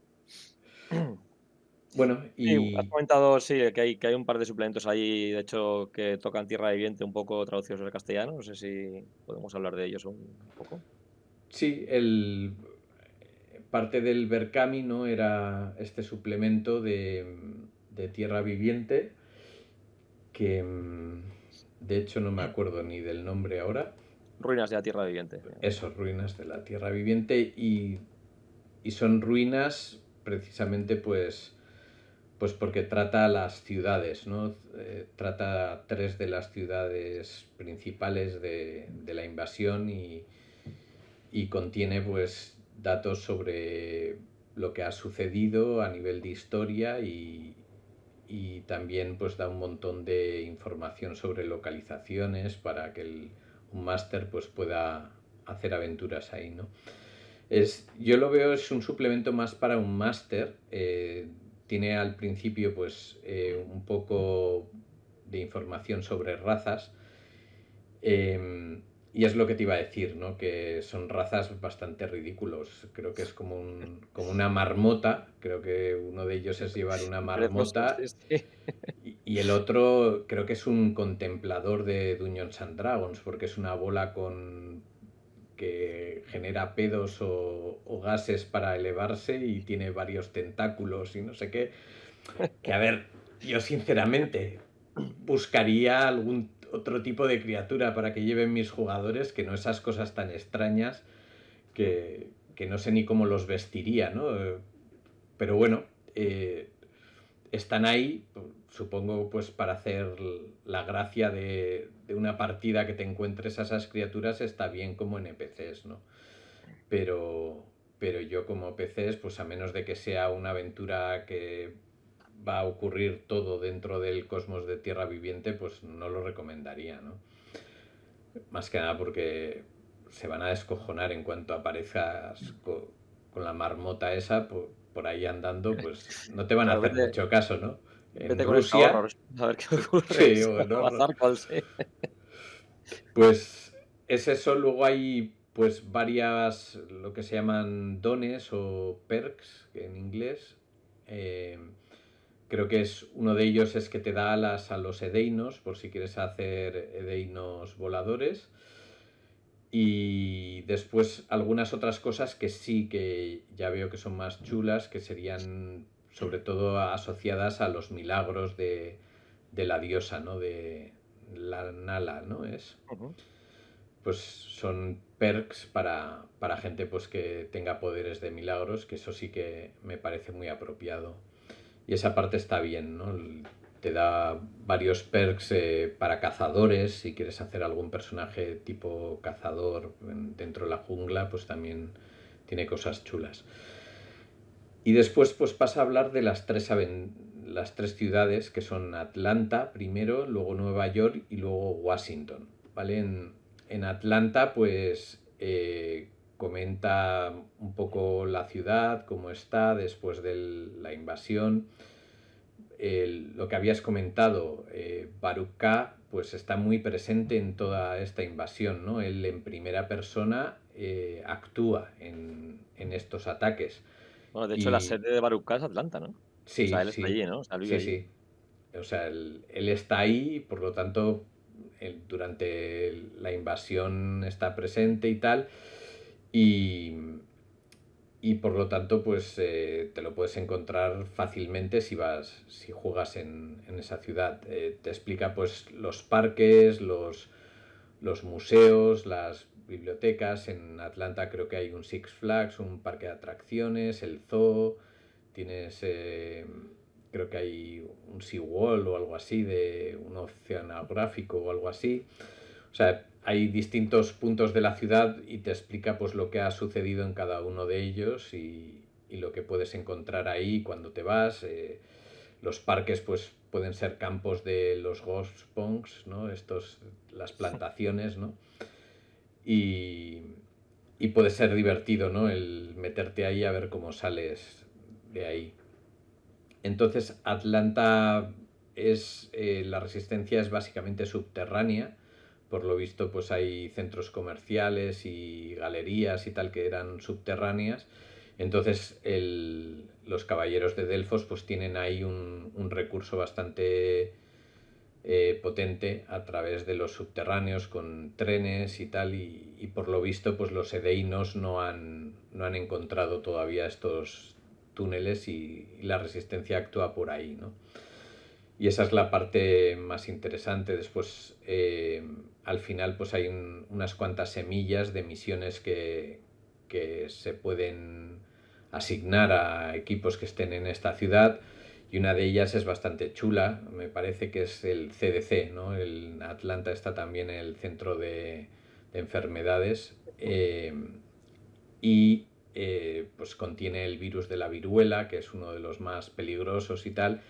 Bueno, y... has comentado, sí, que hay, que hay un par de suplementos ahí, de hecho, que tocan Tierra Viviente un poco traducidos al castellano. No sé si podemos hablar de ellos un poco. Sí, el... parte del Berkami ¿no? era este suplemento de, de Tierra Viviente que mm, de hecho, no me acuerdo ni del nombre ahora. Ruinas de la Tierra Viviente. Eso, ruinas de la Tierra Viviente. Y, son ruinas precisamente pues, pues porque trata las ciudades, ¿no? Eh, trata tres de las ciudades principales de, la invasión y, y, contiene pues datos sobre lo que ha sucedido a nivel de historia y, y también pues da un montón de información sobre localizaciones para que un máster pues pueda hacer aventuras ahí, ¿no? Es, yo lo veo es un suplemento más para un máster. Eh, tiene al principio pues eh, un poco de información sobre razas. Em, y es lo que te iba a decir, ¿no? Que son razas bastante ridículos. Creo que es como, un, como una marmota. Creo que uno de ellos es llevar una marmota. Y, el otro creo que es un contemplador de Dungeons and Dragons, porque es una bola con que genera pedos o, o gases para elevarse y tiene varios tentáculos y no sé qué. Que a ver, yo sinceramente buscaría algún otro tipo de criatura para que lleven mis jugadores, que no esas cosas tan extrañas que, no sé ni cómo los vestiría, ¿no? Pero bueno, eh, están ahí, supongo, pues para hacer la gracia de, una partida que te encuentres a esas criaturas está bien como NPCs, ¿no? Pero, pero yo como PCs, pues a menos de que sea una aventura que va a ocurrir todo dentro del cosmos de Tierra Viviente, pues no lo recomendaría, ¿no? Más que nada porque se van a descojonar en cuanto aparezcas con, la marmota esa por, ahí andando, pues no te van a hacer mucho caso, ¿no? En Rusia, a ver qué ocurre. Sí, Pues es eso, luego hay pues varias, lo que se llaman dones o perks en inglés. Eh, creo que es uno de ellos es que te da alas a los edeinos, por si quieres hacer edeinos voladores. Y después algunas otras cosas que sí que ya veo que son más chulas, que serían sobre todo asociadas a los milagros de, la diosa, ¿no? De la Nala, ¿no? Es pues son perks para, gente pues que tenga poderes de milagros, que eso sí que me parece muy apropiado. Y esa parte está bien, ¿no? Te da varios perks eh, para cazadores, si quieres hacer algún personaje tipo cazador dentro de la jungla, pues también tiene cosas chulas. Y después pues pasa a hablar de las tres, las tres ciudades, que son Atlanta primero, luego Nueva York y luego Washington, ¿vale? En, en Atlanta, pues eh, comenta un poco la ciudad, cómo está después de la invasión. lo que habías comentado, eh, pues está muy presente en toda esta invasión, ¿no? Él en primera persona eh, actúa en, estos ataques. Bueno, de hecho la sede de Baruká es Atlanta, ¿no? Sí, o sea, él está allí, ¿no? sí, sí. O sea, él, él, está ahí, por lo tanto, durante la invasión está presente y tal. Y, y por lo tanto, pues eh, te lo puedes encontrar fácilmente si vas, si juegas en, esa ciudad. Eh, te explica pues los parques, los, los museos, las bibliotecas. En Atlanta creo que hay un Six Flags, un parque de atracciones, el zoo. Tienes eh, creo que hay un seawall o algo así, de un oceanográfico o algo así. O sea, hay distintos puntos de la ciudad y te explica pues lo que ha sucedido en cada uno de ellos y, lo que puedes encontrar ahí cuando te vas. Eh, los parques pues pueden ser campos de los ghost punks, ¿no? Estos, las plantaciones, ¿no? Y, y puede ser divertido, ¿no? El meterte ahí a ver cómo sales de ahí. Entonces Atlanta es, eh, la resistencia es básicamente subterránea, por lo visto pues hay centros comerciales y galerías y tal que eran subterráneas, entonces los caballeros de Delfos pues tienen ahí un, recurso bastante eh, potente a través de los subterráneos con trenes y tal y, por lo visto pues los edeinos no han, no han encontrado todavía estos túneles y, la resistencia actúa por ahí, ¿no? Y esa es la parte más interesante. Después, eh, al final, pues hay unas cuantas semillas de misiones que, que se pueden asignar a equipos que estén en esta ciudad y una de ellas es bastante chula, me parece que es el CDC, ¿no? El Atlanta está también en el centro de, enfermedades eh, y eh, pues contiene el virus de la viruela, que es uno de los más peligrosos y tal.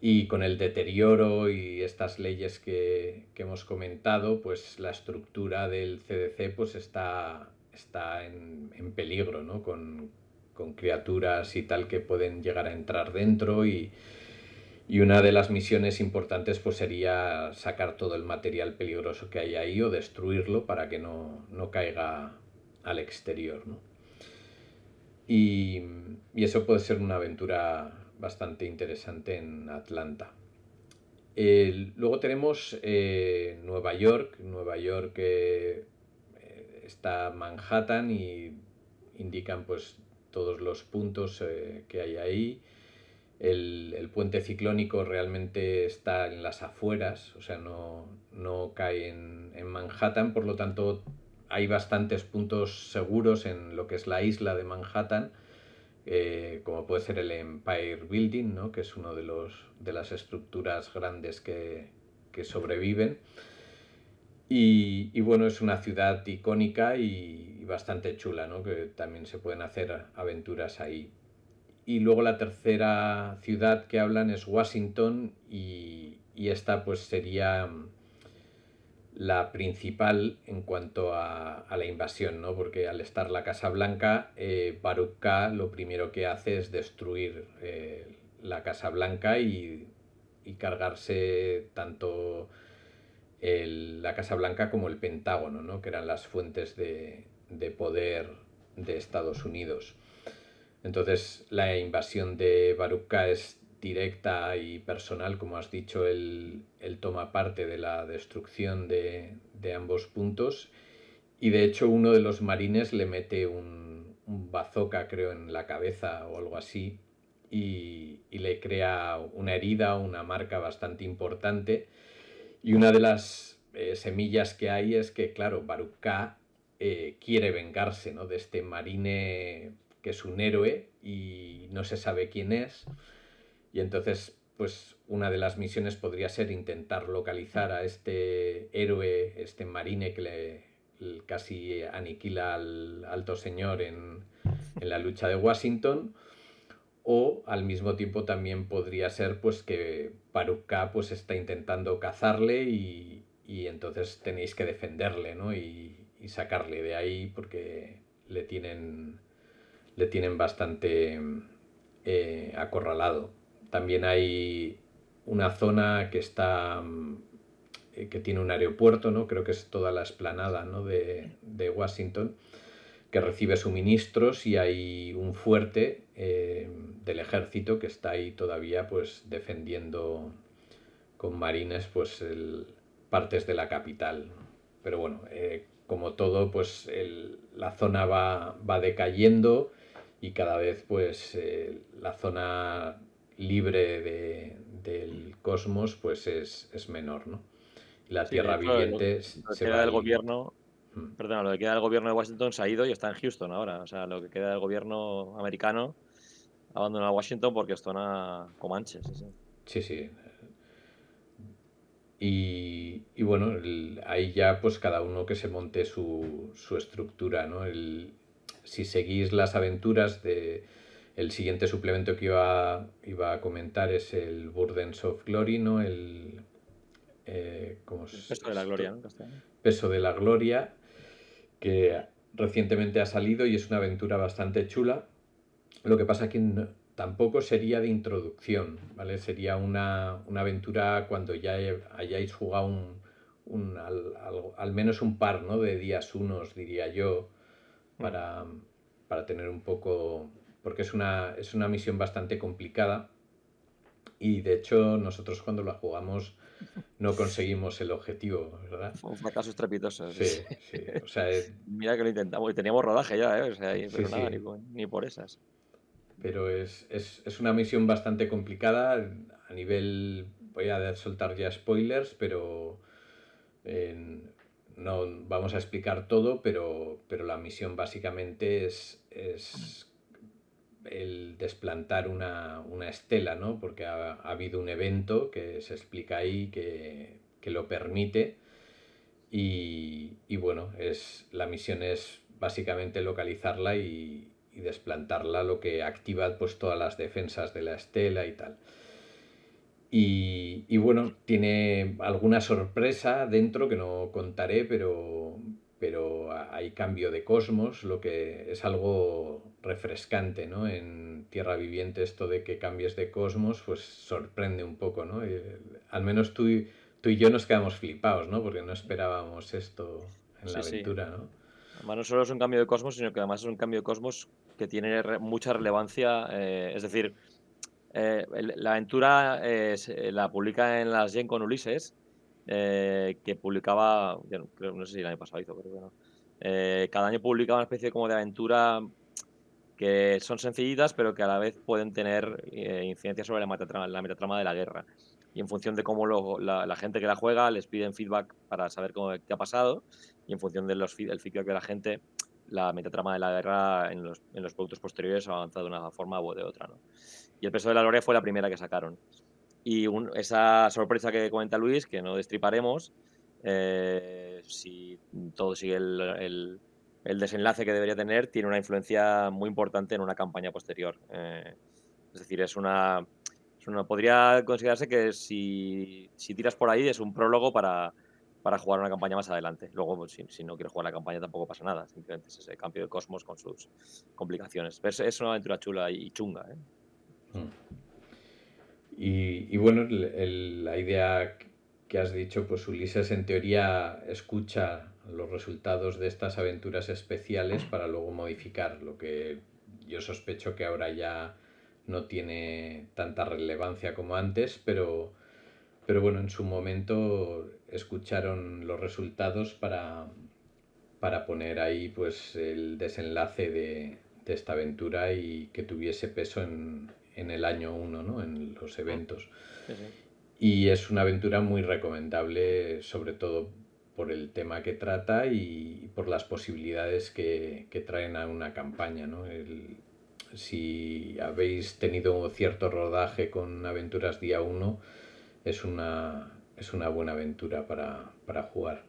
Y con el deterioro y estas leyes que, hemos comentado, pues la estructura del CDC pues está, está en, peligro, ¿no? Con, criaturas y tal que pueden llegar a entrar dentro y, una de las misiones importantes pues sería sacar todo el material peligroso que hay ahí o destruirlo para que no, no caiga al exterior, ¿no? Y, eso puede ser una aventura bastante interesante en Atlanta. luego tenemos eh, Nueva York. Nueva York eh, está Manhattan y indican pues todos los puntos eh, que hay ahí. El, puente ciclónico realmente está en las afueras, o sea, no, cae en, en Manhattan, por lo tanto hay bastantes puntos seguros en lo que es la isla de Manhattan, eh, como puede ser el Empire Building, ¿no? que es uno de, de las estructuras grandes que, sobreviven. Y, bueno, es una ciudad icónica y, bastante chula, ¿no? Que también se pueden hacer aventuras ahí. Y luego la tercera ciudad que hablan es Washington y, esta pues sería la principal en cuanto a, la invasión, ¿no? Porque al estar la Casa Blanca, eh, lo primero que hace es destruir eh, la Casa Blanca y, cargarse tanto la Casa Blanca como el Pentágono, ¿no? Que eran las fuentes de, poder de Estados Unidos. Entonces la invasión de Baruch es directa y personal, como has dicho, él, toma parte de la destrucción de, ambos puntos. Y de hecho uno de los marines le mete un, un bazooka, creo, en la cabeza o algo así y, le crea una herida, una marca bastante importante. Y una de las eh, semillas que hay es que, claro, Baruch eh, quiere vengarse ¿no? de este marine que es un héroe y no se sabe quién es y entonces, pues una de las misiones podría ser intentar localizar a este héroe, este marine que le casi aniquila al alto señor en, la lucha de Washington. O al mismo tiempo también podría ser pues que Paruka pues está intentando cazarle y, entonces tenéis que defenderle, ¿no? Y, sacarle de ahí porque le tienen, le tienen bastante eh, acorralado. También hay una zona que está eh, que tiene un aeropuerto, ¿no? Creo que es toda la esplanada de, Washington, que recibe suministros y hay un fuerte eh, del ejército que está ahí todavía pues defendiendo con marines pues partes de la capital. Pero bueno, eh, como todo, pues la zona va, va, decayendo y cada vez pues la zona libre de, del cosmos, pues es, es menor, ¿no? La Tierra viviente lo, se queda del gobierno, mm. perdona, lo que queda del gobierno de Washington se ha ido y está en Houston ahora. O sea, lo que queda del gobierno americano ha abandonado Washington porque es zona comanche. Sí, sí. Y, y, bueno, ahí ya pues cada uno que se monte su, su estructura, ¿no? El, si seguís las aventuras de, el siguiente suplemento que iba, iba a comentar es el Burdens of Glory, ¿no? El, eh, peso de la gloria, Peso de la gloria, que recientemente ha salido y es una aventura bastante chula. Lo que pasa que tampoco sería de introducción, ¿vale? Sería una, aventura cuando ya hayáis jugado un, al, menos un par ¿no? de días unos, diría yo, para, para tener un poco porque es una, es una misión bastante complicada y de hecho nosotros cuando la jugamos no conseguimos el objetivo, ¿verdad? Fue un fracaso estrepitoso. Sí, sí. O sea, Mira que lo intentamos y teníamos rodaje ya, ¿eh? O sea, pero nada, ni, por esas. Pero es, una misión bastante complicada a nivel... Voy a soltar ya spoilers, pero... no vamos a explicar todo, pero, pero la misión básicamente es, es el desplantar una, estela, ¿no? Porque ha, habido un evento que se explica ahí que, lo permite. Y, bueno, es, la misión es básicamente localizarla y, desplantarla, lo que activa pues todas las defensas de la estela y tal. Y, y, bueno, tiene alguna sorpresa dentro que no contaré, pero, pero hay cambio de cosmos, lo que es algo refrescante, ¿no? En Tierra Viviente esto de que cambies de cosmos, pues sorprende un poco, ¿no? al menos tú y, tú y yo nos quedamos flipados, ¿no? Porque no esperábamos esto en la aventura, ¿no? Además no solo es un cambio de cosmos, sino que además es un cambio de cosmos que tiene mucha relevancia, eh, es decir, eh, la aventura eh, la publica en las Gen con Ulises, eh, que publicaba, no, sé si el año pasado hizo, pero bueno, eh, cada año publicaba una especie como de aventura que son sencillitas, pero que a la vez pueden tener eh, incidencia sobre la metatrama, la metatrama de la guerra. Y en función de cómo la, gente que la juega les piden feedback para saber cómo, qué ha pasado, y en función del feedback de la gente, la metatrama de la guerra en los, en los productos posteriores ha avanzado de una forma u de otra. ¿no? Y el peso de la gloria fue la primera que sacaron. Y esa sorpresa que comenta Luis, que no destriparemos, eh, si todo sigue el, desenlace que debería tener, tiene una influencia muy importante en una campaña posterior. Eh, es decir, es una, podría considerarse que si, tiras por ahí es un prólogo para, jugar una campaña más adelante. Luego, pues, si, no quieres jugar la campaña tampoco pasa nada, simplemente es ese cambio de cosmos con sus complicaciones. Es, una aventura chula y chunga. ¿eh? Mm. Y, bueno, la idea que has dicho, pues Ulises en teoría escucha los resultados de estas aventuras especiales para luego modificar, lo que yo sospecho que ahora ya no tiene tanta relevancia como antes, pero, pero bueno, en su momento escucharon los resultados para, para poner ahí pues el desenlace de, de esta aventura y que tuviese peso en, en el año 1, ¿no? en los eventos. Y es una aventura muy recomendable, sobre todo por el tema que trata y por las posibilidades que, que traen a una campaña. ¿no? si habéis tenido cierto rodaje con Aventuras Día 1, es una, es una buena aventura para, para jugar.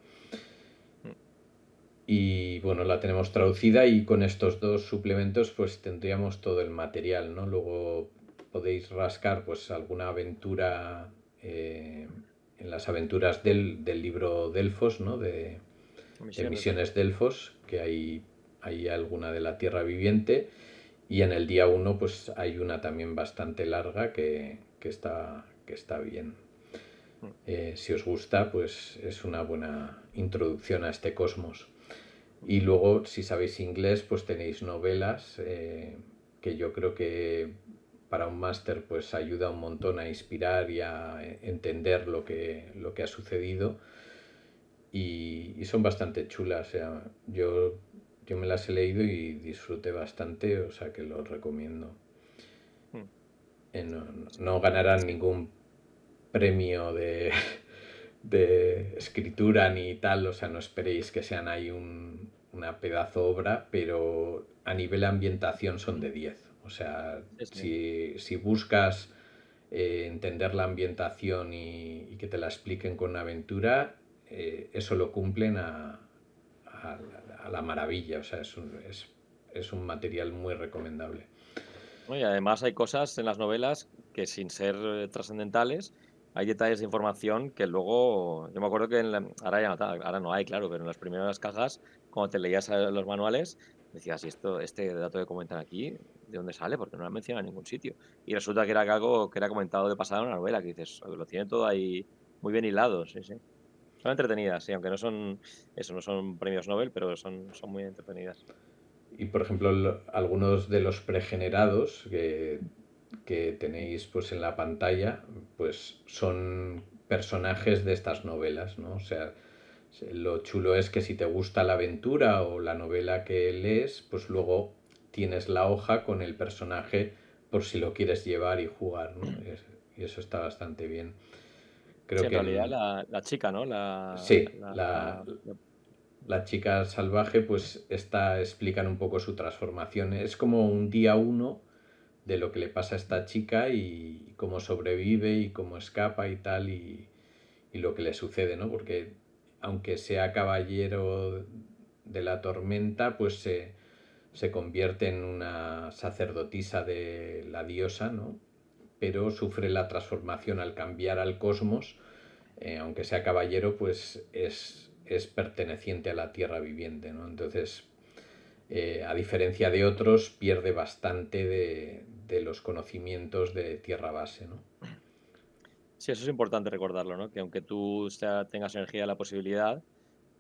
Y bueno, la tenemos traducida y con estos dos suplementos pues tendríamos todo el material, ¿no? Luego podéis rascar pues alguna aventura eh, en las aventuras del, libro Delfos, ¿no? De, Misiones Delfos, que hay, hay alguna de la Tierra Viviente. Y en el día 1 pues hay una también bastante larga que, está, que está bien. Mm. Eh, si os gusta, pues es una buena introducción a este cosmos. Y luego, si sabéis inglés, pues tenéis novelas eh, que yo creo que para un máster pues ayuda un montón a inspirar y a entender lo que, lo que ha sucedido y, son bastante chulas. O sea, yo, yo me las he leído y disfruté bastante, o sea que lo recomiendo. Hmm. Eh, no, ganarán ningún premio de, de, escritura ni tal, o sea, no esperéis que sean ahí un, una pedazo obra, pero a nivel ambientación son de 10. O sea, si, buscas eh, entender la ambientación y, que te la expliquen con una aventura, eh, eso lo cumplen a, la maravilla. O sea, es un, es, un material muy recomendable. y además hay cosas en las novelas que sin ser eh, trascendentales, hay detalles de información que luego, yo me acuerdo que en ahora, ya no, ahora no hay, claro, pero en las primeras cajas, cuando te leías los manuales, decías, ¿y esto, este dato que comentan aquí, de dónde sale? Porque no lo menciona en ningún sitio. Y resulta que era algo que era comentado de pasado en una novela, que dices, lo tiene todo ahí muy bien hilado, sí, sí. Son entretenidas, sí, aunque no son, eso, no son premios Nobel, pero son, son muy entretenidas. Y por ejemplo, algunos de los pregenerados que, que tenéis pues en la pantalla, pues son personajes de estas novelas, ¿no? O sea, lo chulo es que si te gusta la aventura o la novela que lees, pues luego tienes la hoja con el personaje por si lo quieres llevar y jugar, ¿no? y eso está bastante bien. Creo que en realidad la, chica, ¿no? La, sí, la, la, chica salvaje, pues está, explican un poco su transformación. Es como un día uno de lo que le pasa a esta chica y cómo sobrevive y cómo escapa y tal y, y lo que le sucede, ¿no? Porque aunque sea caballero de la tormenta, pues se, convierte en una sacerdotisa de la diosa, ¿no? Pero sufre la transformación al cambiar al cosmos, eh, aunque sea caballero, pues es, es, perteneciente a la tierra viviente, ¿no? Entonces, eh, a diferencia de otros, pierde bastante de, de los conocimientos de tierra base, ¿no? Sí, eso es importante recordarlo, ¿no? Que aunque tú tengas energía la posibilidad,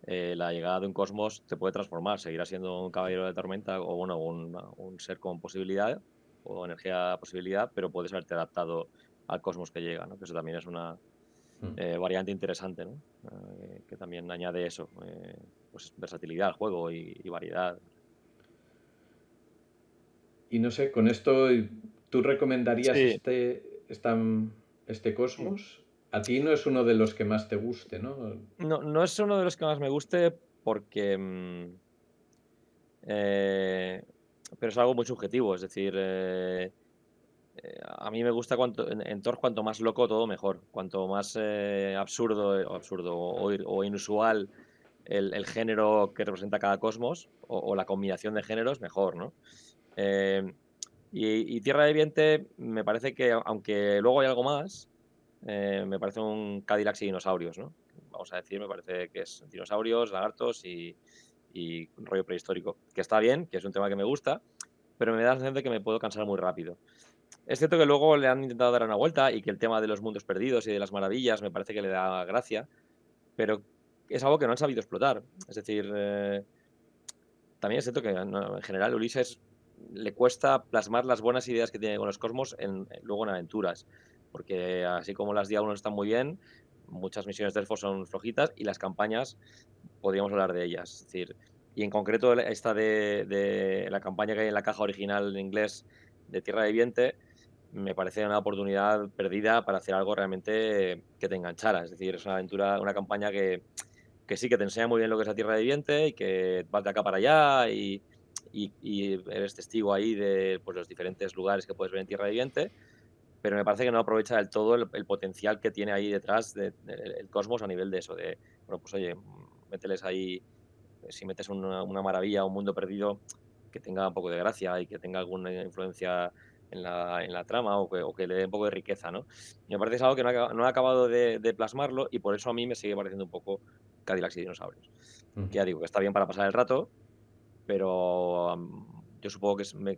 eh, la llegada de un cosmos te puede transformar. Seguirá siendo un caballero de tormenta o bueno, un, ser con posibilidad o energía posibilidad, pero puedes haberte adaptado al cosmos que llega, ¿no? Que eso también es una hmm. eh, variante interesante, ¿no? Eh, que también añade eso, pues versatilidad al juego y, variedad. Y no sé, con esto, ¿tú recomendarías este, esta este Cosmos. A ti no es uno de los que más te guste, ¿no? No, no es uno de los que más me guste porque... Mm, eh, pero es algo muy subjetivo, es decir, eh, eh, a mí me gusta cuanto, en, Thor cuanto más loco todo mejor, cuanto más eh, absurdo, o absurdo o, inusual el, género que representa cada cosmos o, la combinación de géneros mejor, ¿no? Y, Tierra de Viente me parece que, aunque luego hay algo más, me parece un Cadillac y dinosaurios, ¿no? Vamos a decir, me parece que es dinosaurios, lagartos y, y rollo prehistórico, que está bien, que es un tema que me gusta, pero me da la sensación de que me puedo cansar muy rápido. Es cierto que luego le han intentado dar una vuelta y que el tema de los mundos perdidos y de las maravillas me parece que le da gracia, pero es algo que no han sabido explotar. Es decir, eh, también es cierto que en general Ulises le cuesta plasmar las buenas ideas que tiene con los cosmos en, luego en aventuras, porque así como las 1 están muy bien, muchas misiones de Elfos son flojitas y las campañas podríamos hablar de ellas. Es decir, y en concreto esta de, de la campaña que hay en la caja original en inglés de Tierra de Viente, me parece una oportunidad perdida para hacer algo realmente que te enganchara. Es decir, es una aventura, una campaña que, que sí, que te enseña muy bien lo que es la Tierra de Viente y que vas de acá para allá y, y, eres testigo ahí de pues, los diferentes lugares que puedes ver en Tierra de Viente, pero me parece que no aprovecha del todo el, potencial que tiene ahí detrás del cosmos a nivel de eso, de, bueno, pues oye, mételes ahí, si metes una, una maravilla, un mundo perdido, que tenga un poco de gracia y que tenga alguna influencia en la, en la trama o que, o que, le dé un poco de riqueza, ¿no? Me parece que es algo que no ha, no ha acabado de, de, plasmarlo y por eso a mí me sigue pareciendo un poco Cadillacs y dinosaurios. Ya digo que está bien para pasar el rato, pero yo supongo que es... Me,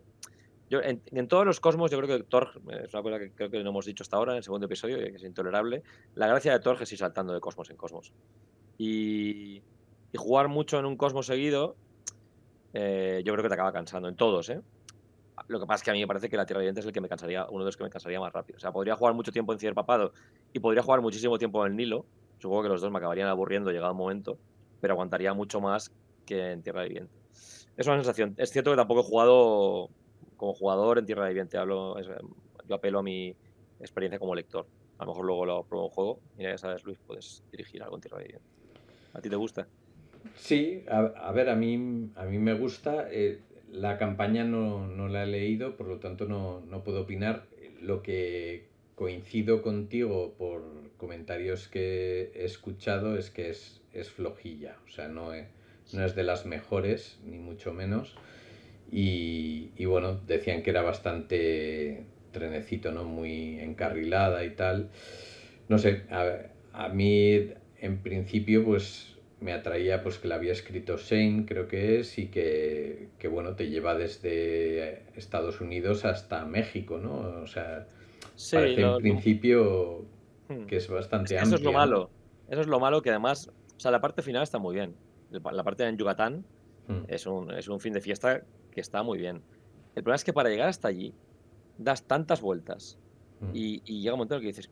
yo, en, todos los cosmos, yo creo que Thor, es una cosa que creo que no hemos dicho hasta ahora en el segundo episodio, que es intolerable. La gracia de Thor es ir saltando de cosmos en cosmos. Y, jugar mucho en un cosmos seguido, eh, yo creo que te acaba cansando, en todos, ¿eh? Lo que pasa es que a mí me parece que la Tierra Viviente es el que me cansaría, uno de los que me cansaría más rápido. O sea, podría jugar mucho tiempo en Ciudad Papado y podría jugar muchísimo tiempo en el Nilo. Supongo que los dos me acabarían aburriendo llegado un momento, pero aguantaría mucho más que en Tierra Viviente. Es una sensación. Es cierto que tampoco he jugado como jugador en Tierra Viviente. Hablo, yo apelo a mi experiencia como lector. A lo mejor luego lo pruebo en juego. Mira, ya sabes, Luis, puedes dirigir algo en Tierra Viviente. ¿A ti te gusta? Sí, a, ver, a mí, a mí me gusta. Eh, la campaña no, no, la he leído, por lo tanto no, no, puedo opinar. Lo que coincido contigo por comentarios que he escuchado es que es, es flojilla, o sea, no es, no es de las mejores, ni mucho menos. Y, y, bueno, decían que era bastante trenecito, ¿no? Muy encarrilada y tal. No sé, a, a mí en principio pues me atraía pues que la había escrito Shane, creo que es, y que, que, bueno, te lleva desde Estados Unidos hasta México, ¿no? O sea, parece en principio hmm. que es bastante Eso es lo malo. Eso es lo malo que además, o sea, la parte final está muy bien. La parte en Yucatán hmm. es, un, es un fin de fiesta que está muy bien. El problema es que para llegar hasta allí das tantas vueltas hmm. y, y, llega un momento en el que dices,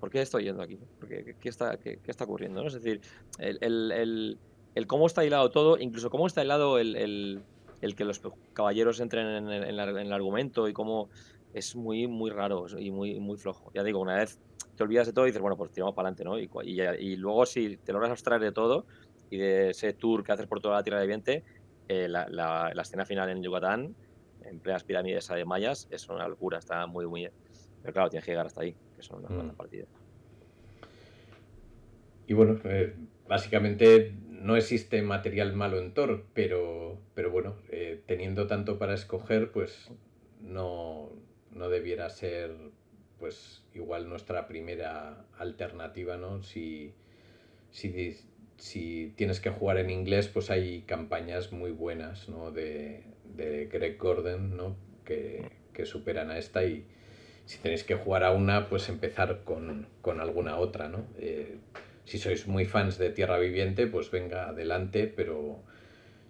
¿por qué estoy yendo aquí? ¿Qué, qué, está, qué, está, ocurriendo? ¿no? Es decir, el, el, el, cómo está hilado todo, incluso cómo está hilado el, que los caballeros entren en, en, el argumento y cómo es muy, muy raro y muy, muy flojo. Ya digo, una vez te olvidas de todo y dices, bueno, pues tiramos para adelante, ¿no? Y, y, y, luego si te logras abstraer de todo y de ese tour que haces por toda la Tierra de Viente, eh, la, la, la, escena final en Yucatán, en plenas pirámides de mayas, es una locura, está muy, muy... Pero claro, tienes que llegar hasta ahí que son una mm. partida. Y bueno, eh, básicamente no existe material malo en Thor, pero, pero bueno, eh, teniendo tanto para escoger, pues no, no debiera ser pues igual nuestra primera alternativa, ¿no? Si, si, si, tienes que jugar en inglés, pues hay campañas muy buenas, ¿no? De, de Greg Gordon, ¿no? Que, que superan a esta y, si tenéis que jugar a una, pues empezar con, con alguna otra, ¿no? Eh, si sois muy fans de Tierra Viviente, pues venga adelante, pero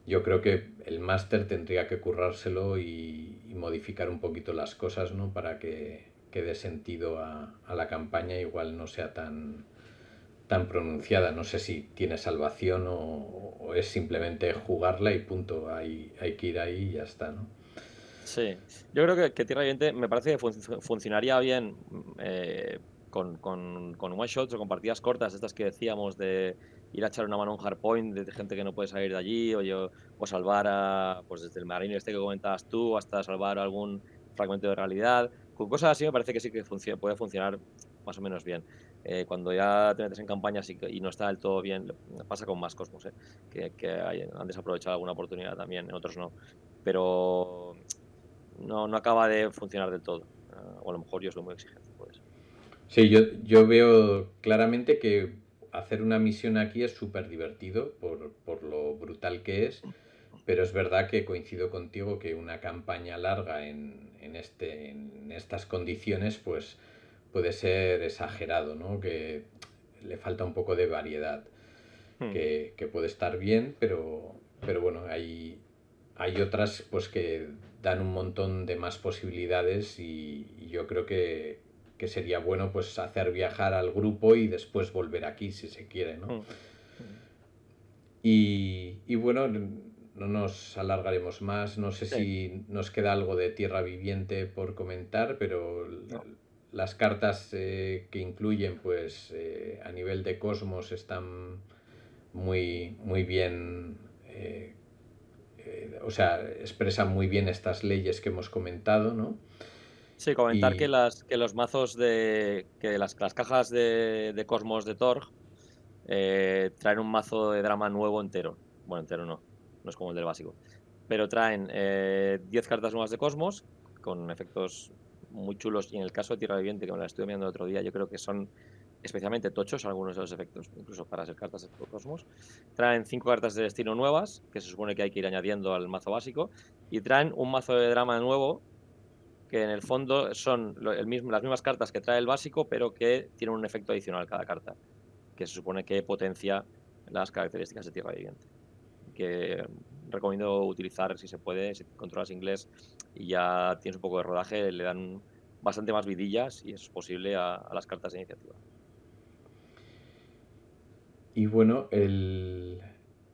yo creo que el máster tendría que currárselo y, modificar un poquito las cosas, ¿no? Para que, que dé sentido a, a, la campaña, igual no sea tan, tan pronunciada. No sé si tiene salvación o, es simplemente jugarla y punto, hay, hay que ir ahí y ya está, ¿no? Sí, yo creo que, que Tierra me parece que funcionaría bien eh, con, con, con, one shots o con partidas cortas, estas que decíamos de ir a echar una mano a un hardpoint de gente que no puede salir de allí o, yo, o salvar a, pues desde el marino este que comentabas tú hasta salvar algún fragmento de realidad. con cosas así me parece que sí que puede funcionar más o menos bien. Eh, cuando ya te metes en campañas y, no está del todo bien, pasa con más Cosmos, eh, que, han desaprovechado alguna oportunidad también, en otros no. Pero no, no acaba de funcionar del todo. Ah, o a lo mejor yo soy muy exigente. Pues. Sí, yo, yo veo claramente que hacer una misión aquí es súper divertido por, por, lo brutal que es, pero es verdad que coincido contigo que una campaña larga en, en, este, en estas condiciones pues puede ser exagerado, ¿no? que le falta un poco de variedad, hmm. que, que, puede estar bien, pero, pero bueno, hay, hay otras pues que dan un montón de más posibilidades y, yo creo que, sería bueno pues hacer viajar al grupo y después volver aquí si se quiere, ¿no? Mm. Y, bueno, no nos alargaremos más, no sé si nos queda algo de tierra viviente por comentar, pero las cartas eh, que incluyen pues eh, a nivel de cosmos están muy, muy bien eh, o sea, expresa muy bien estas leyes que hemos comentado, ¿no? Sí, comentar que, las, que los mazos de. que las, las cajas de, de, Cosmos de Torg traen un mazo de drama nuevo entero. Bueno, entero no, no es como el del básico. Pero traen 10 eh, cartas nuevas de Cosmos con efectos muy chulos. Y en el caso de Tierra Viviente, que me la estuve viendo el otro día, yo creo que son especialmente tochos algunos de los efectos, incluso para ser cartas de Cosmos. Traen cinco cartas de destino nuevas, que se supone que hay que ir añadiendo al mazo básico, y traen un mazo de drama nuevo, que en el fondo son el mismo, las mismas cartas que trae el básico, pero que tienen un efecto adicional cada carta, que se supone que potencia las características de Tierra Viviente. Que recomiendo utilizar si se puede, si controlas inglés y ya tienes un poco de rodaje, le dan bastante más vidillas y es posible a las cartas de iniciativa. Y bueno, el...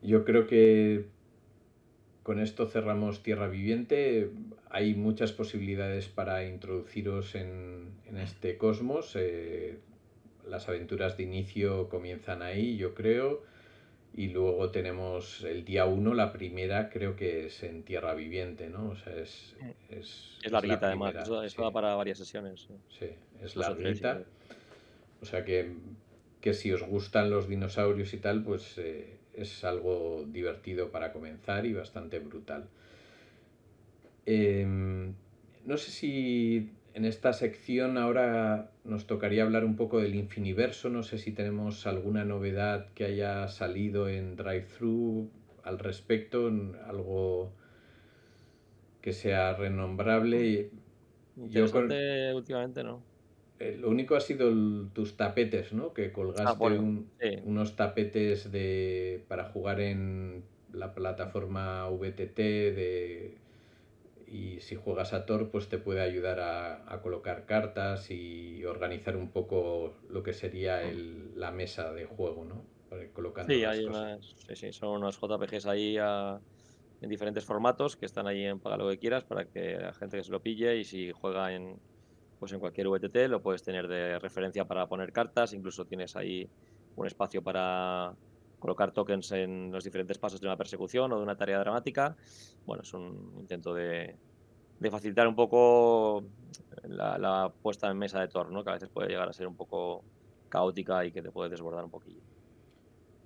yo creo que con esto cerramos Tierra Viviente. Hay muchas posibilidades para introduciros en, este cosmos. Eh, las aventuras de inicio comienzan ahí, yo creo. Y luego tenemos el día 1, la primera creo que es en Tierra Viviente, ¿no? O sea, es... Es, es larguita además, eso, para varias sesiones. Sí, es larguita. O sea que que si os gustan los dinosaurios y tal, pues eh, es algo divertido para comenzar y bastante brutal. Em, no sé si en esta sección ahora nos tocaría hablar un poco del infiniverso, no sé si tenemos alguna novedad que haya salido en Drive-Thru al respecto, algo que sea renombrable. Yo últimamente no. Eh, lo único ha sido tus tapetes, ¿no? Que colgaste ah, unos tapetes de, para jugar en la plataforma VTT de, y si juegas a Tor, pues te puede ayudar a, colocar cartas y organizar un poco lo que sería el, la mesa de juego, ¿no? Colocando sí, hay unas, sí, son unos JPGs ahí en diferentes formatos que están ahí en Paga lo que quieras para que la gente que se lo pille y si juega en, pues en cualquier VTT lo puedes tener de referencia para poner cartas, incluso tienes ahí un espacio para colocar tokens en los diferentes pasos de una persecución o de una tarea dramática. Bueno, es un intento de, facilitar un poco la, puesta en mesa de Thor, que a veces puede llegar a ser un poco caótica y que te puede desbordar un poquillo.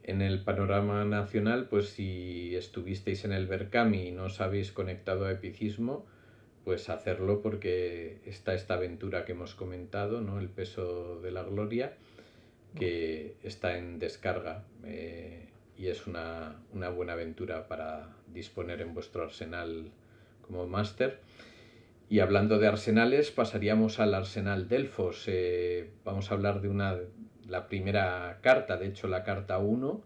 En el panorama nacional, pues si estuvisteis en el Berkami y no os habéis conectado a Epicismo, pues hacerlo porque está esta aventura que hemos comentado, ¿no? El peso de la gloria, que está en descarga eh, y es una, buena aventura para disponer en vuestro arsenal como máster. Y hablando de arsenales, pasaríamos al arsenal Delfos. Eh, vamos a hablar de una, la primera carta, de hecho la carta 1,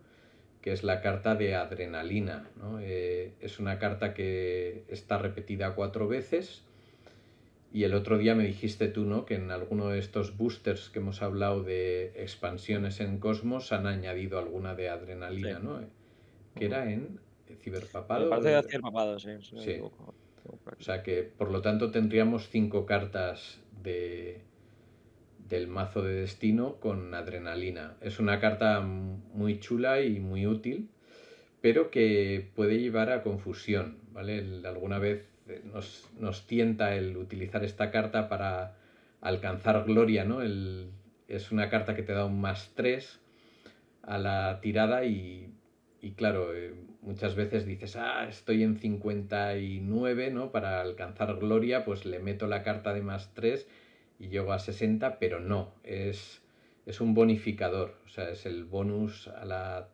que es la carta de adrenalina. Eh, es una carta que está repetida cuatro veces. Y el otro día me dijiste tú, ¿no? Que en alguno de estos boosters que hemos hablado de expansiones en Cosmos han añadido alguna de adrenalina, ¿no? Que era en Ciberpapado. Parte de Ciberpapado, sí. sí. O sea que, por lo tanto, tendríamos cinco cartas de, del mazo de destino con adrenalina. Es una carta muy chula y muy útil, pero que puede llevar a confusión, ¿vale? Alguna vez nos, tienta el utilizar esta carta para alcanzar gloria, ¿no? El, es una carta que te da un más 3 a la tirada y, y claro, eh, muchas veces dices, ah, estoy en 59, ¿no? Para alcanzar gloria, pues le meto la carta de más 3 y llego a 60, pero no, es, es un bonificador, o sea, es el bonus a la,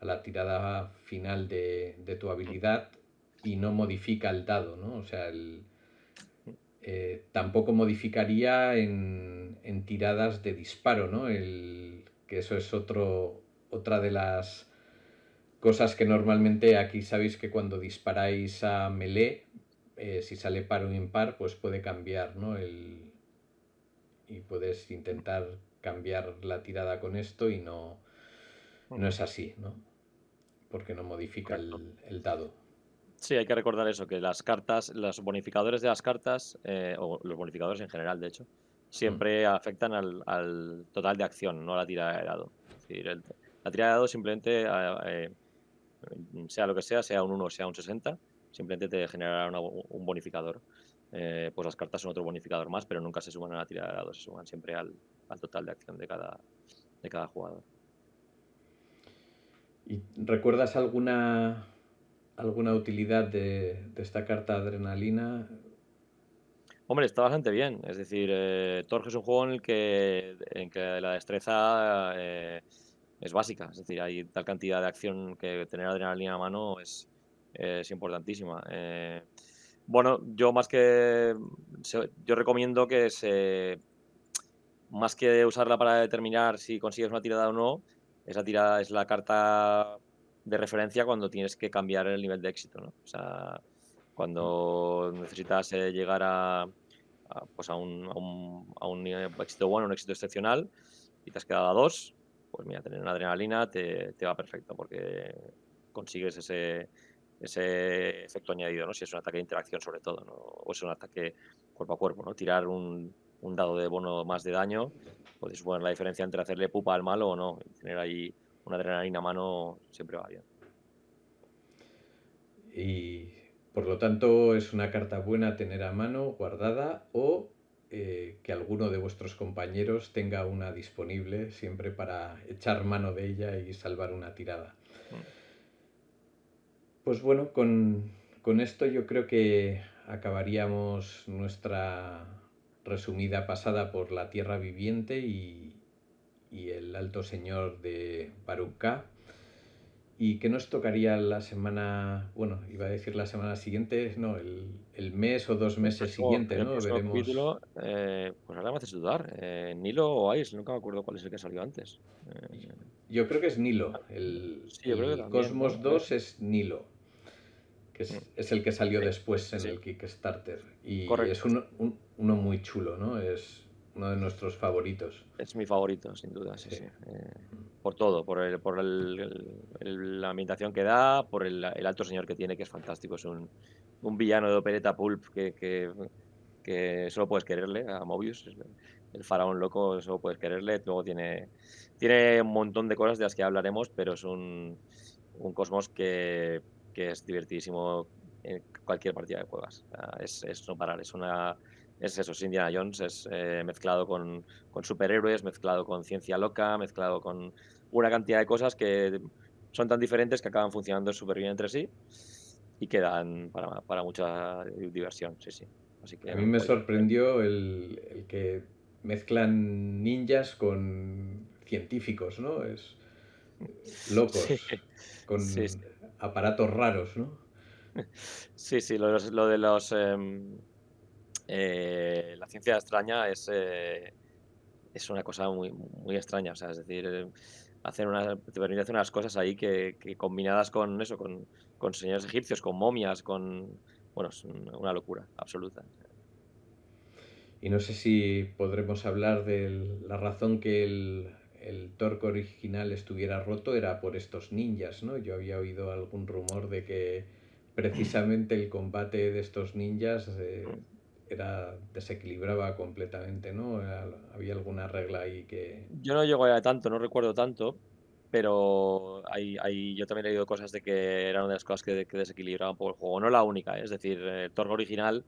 a la tirada final de, de, tu habilidad y no modifica el dado, ¿no? O sea, el, eh, tampoco modificaría en, en, tiradas de disparo, ¿no? El, que eso es otro, otra de las cosas que normalmente aquí sabéis que cuando disparáis a melee, eh, si sale par o impar, pues puede cambiar, ¿no? El, y puedes intentar cambiar la tirada con esto y no, no es así, ¿no? Porque no modifica el, el, dado. Sí, hay que recordar eso, que las cartas, los bonificadores de las cartas, eh, o los bonificadores en general, de hecho, siempre mm. afectan al, al, total de acción, no a la tirada de dado. Es decir, el, la tirada de dado simplemente eh, sea lo que sea, sea un 1 o sea un 60, simplemente te generará un bonificador. Eh, pues las cartas son otro bonificador más, pero nunca se suman a la tirada de dados, se suman siempre al, total de acción de cada, de cada jugador. ¿Y recuerdas alguna, alguna utilidad de, esta carta adrenalina? Hombre, está bastante bien. Es decir, eh, Torge es un juego en el que, en que la destreza eh, es básica. Es decir, hay tal cantidad de acción que tener adrenalina a mano es, es importantísima. Eh, bueno, yo más que. Yo recomiendo que se. Más que usarla para determinar si consigues una tirada o no, esa tirada es la carta de referencia cuando tienes que cambiar el nivel de éxito. ¿no? O sea, cuando necesitas eh, llegar a, pues a, un, a, un, a un éxito bueno, un éxito excepcional, y te has quedado a dos, pues mira, tener una adrenalina te, te va perfecto porque consigues ese, ese efecto añadido, ¿no? Si es un ataque de interacción sobre todo, ¿no? O es un ataque cuerpo a cuerpo, ¿no? Tirar un, un dado de bono más de daño puede suponer la diferencia entre hacerle pupa al malo o no. tener ahí una adrenalina a mano siempre va bien. Y por lo tanto es una carta buena tener a mano, guardada o eh, que alguno de vuestros compañeros tenga una disponible siempre para echar mano de ella y salvar una tirada. Pues bueno, con, esto yo creo que acabaríamos nuestra resumida pasada por la tierra viviente y, y el alto señor de Baruká ¿Y qué nos tocaría la semana, bueno, iba a decir la semana siguiente, no, el, el mes o dos meses siguientes, ¿no? Veremos. Capítulo, eh, pues ahora me haces dudar. Eh, ¿Nilo o Ice? Nunca me acuerdo cuál es el que salió antes. Eh, yo creo que es Nilo. El, sí, el Cosmos 2 es Nilo, que es, mm. es, el que salió después en el Kickstarter. Y es uno, uno muy chulo, ¿no? Es uno de nuestros favoritos. Es mi favorito, sin duda, sí, sí. Eh, por todo, por, el, por el, la ambientación que da, por el, alto señor que tiene, que es fantástico. Es un, un villano de opereta pulp que, que, que, solo puedes quererle a Mobius. El faraón loco, solo puedes quererle. Luego tiene, tiene un montón de cosas de las que hablaremos, pero es un, un cosmos que, que es divertidísimo en cualquier partida que juegas. Es, es no parar, es una es eso, es Indiana Jones, es eh, mezclado con, superhéroes, mezclado con ciencia loca, mezclado con una cantidad de cosas que son tan diferentes que acaban funcionando súper bien entre sí y quedan para, para mucha diversión, sí, sí. Así que, a mí me sorprendió el, que mezclan ninjas con científicos, ¿no? Es locos, con aparatos raros, ¿no? Sí, sí, lo, de los... Em, eh, la ciencia extraña es, eh, es una cosa muy, muy extraña. O sea, es decir, eh, hacer una, te permite hacer unas cosas ahí que, combinadas con eso, con, con, señores egipcios, con momias, con. Bueno, es una locura absoluta. Y no sé si podremos hablar de la razón que el, el Torque original estuviera roto era por estos ninjas, ¿no? Yo había oído algún rumor de que precisamente el combate de estos ninjas era desequilibraba completamente, ¿no? Había alguna regla ahí que... Yo no llego a tanto, no recuerdo tanto, pero hay, yo también he leído cosas de que eran una de las cosas que, que desequilibraban por el juego. No la única, ¿eh? es decir, el Torgo original,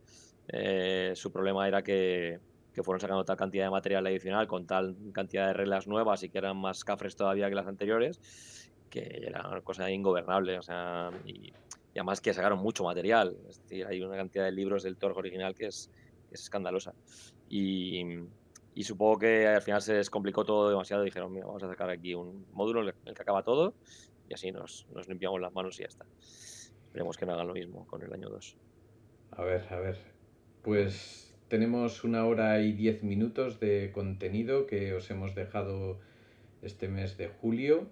eh, su problema era que, que fueron sacando tal cantidad de material adicional con tal cantidad de reglas nuevas y que eran más cafres todavía que las anteriores, que era una cosa ingobernable. O sea, además que sacaron mucho material. Hay una cantidad de libros del Torg original que es, es escandalosa. Y, y, supongo que al final se descomplicó todo demasiado. Dijeron, mira, vamos a sacar aquí un módulo en el que acaba todo y así nos, nos limpiamos las manos y ya está. Esperemos que no hagan lo mismo con el año 2. A ver, a ver. Pues tenemos una hora y diez minutos de contenido que os hemos dejado este mes de julio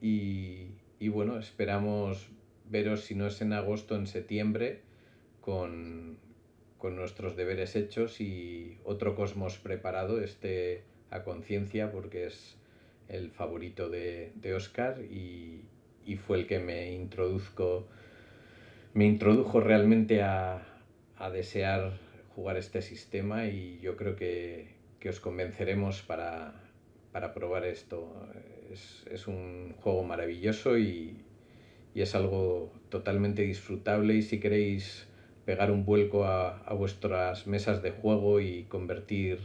y, bueno, esperamos veros si no es en agosto, en septiembre con, nuestros deberes hechos y otro Cosmos preparado, este a conciencia porque es el favorito de, Oscar y, fue el que me introduzco me introdujo realmente a, a desear jugar este sistema y yo creo que, os convenceremos para, probar esto. Es, un juego maravilloso y, es algo totalmente disfrutable y si queréis pegar un vuelco a, vuestras mesas de juego y convertir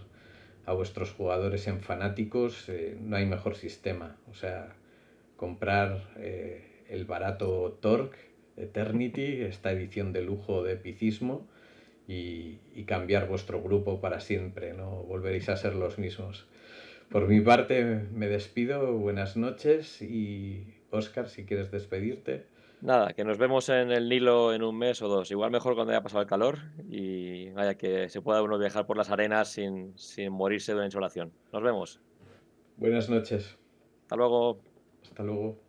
a vuestros jugadores en fanáticos, eh, no hay mejor sistema. O sea, comprar eh, el barato Torque Eternity, esta edición de lujo de epicismo, y, cambiar vuestro grupo para siempre, no volveréis a ser los mismos. Por mi parte me despido, buenas noches y Oscar, si quieres despedirte. Nada, que nos vemos en el Nilo en un mes o dos, igual mejor cuando haya pasado el calor y vaya que se pueda uno viajar por las arenas sin, sin morirse de una insolación. Nos vemos. Buenas noches. Hasta luego. Hasta luego.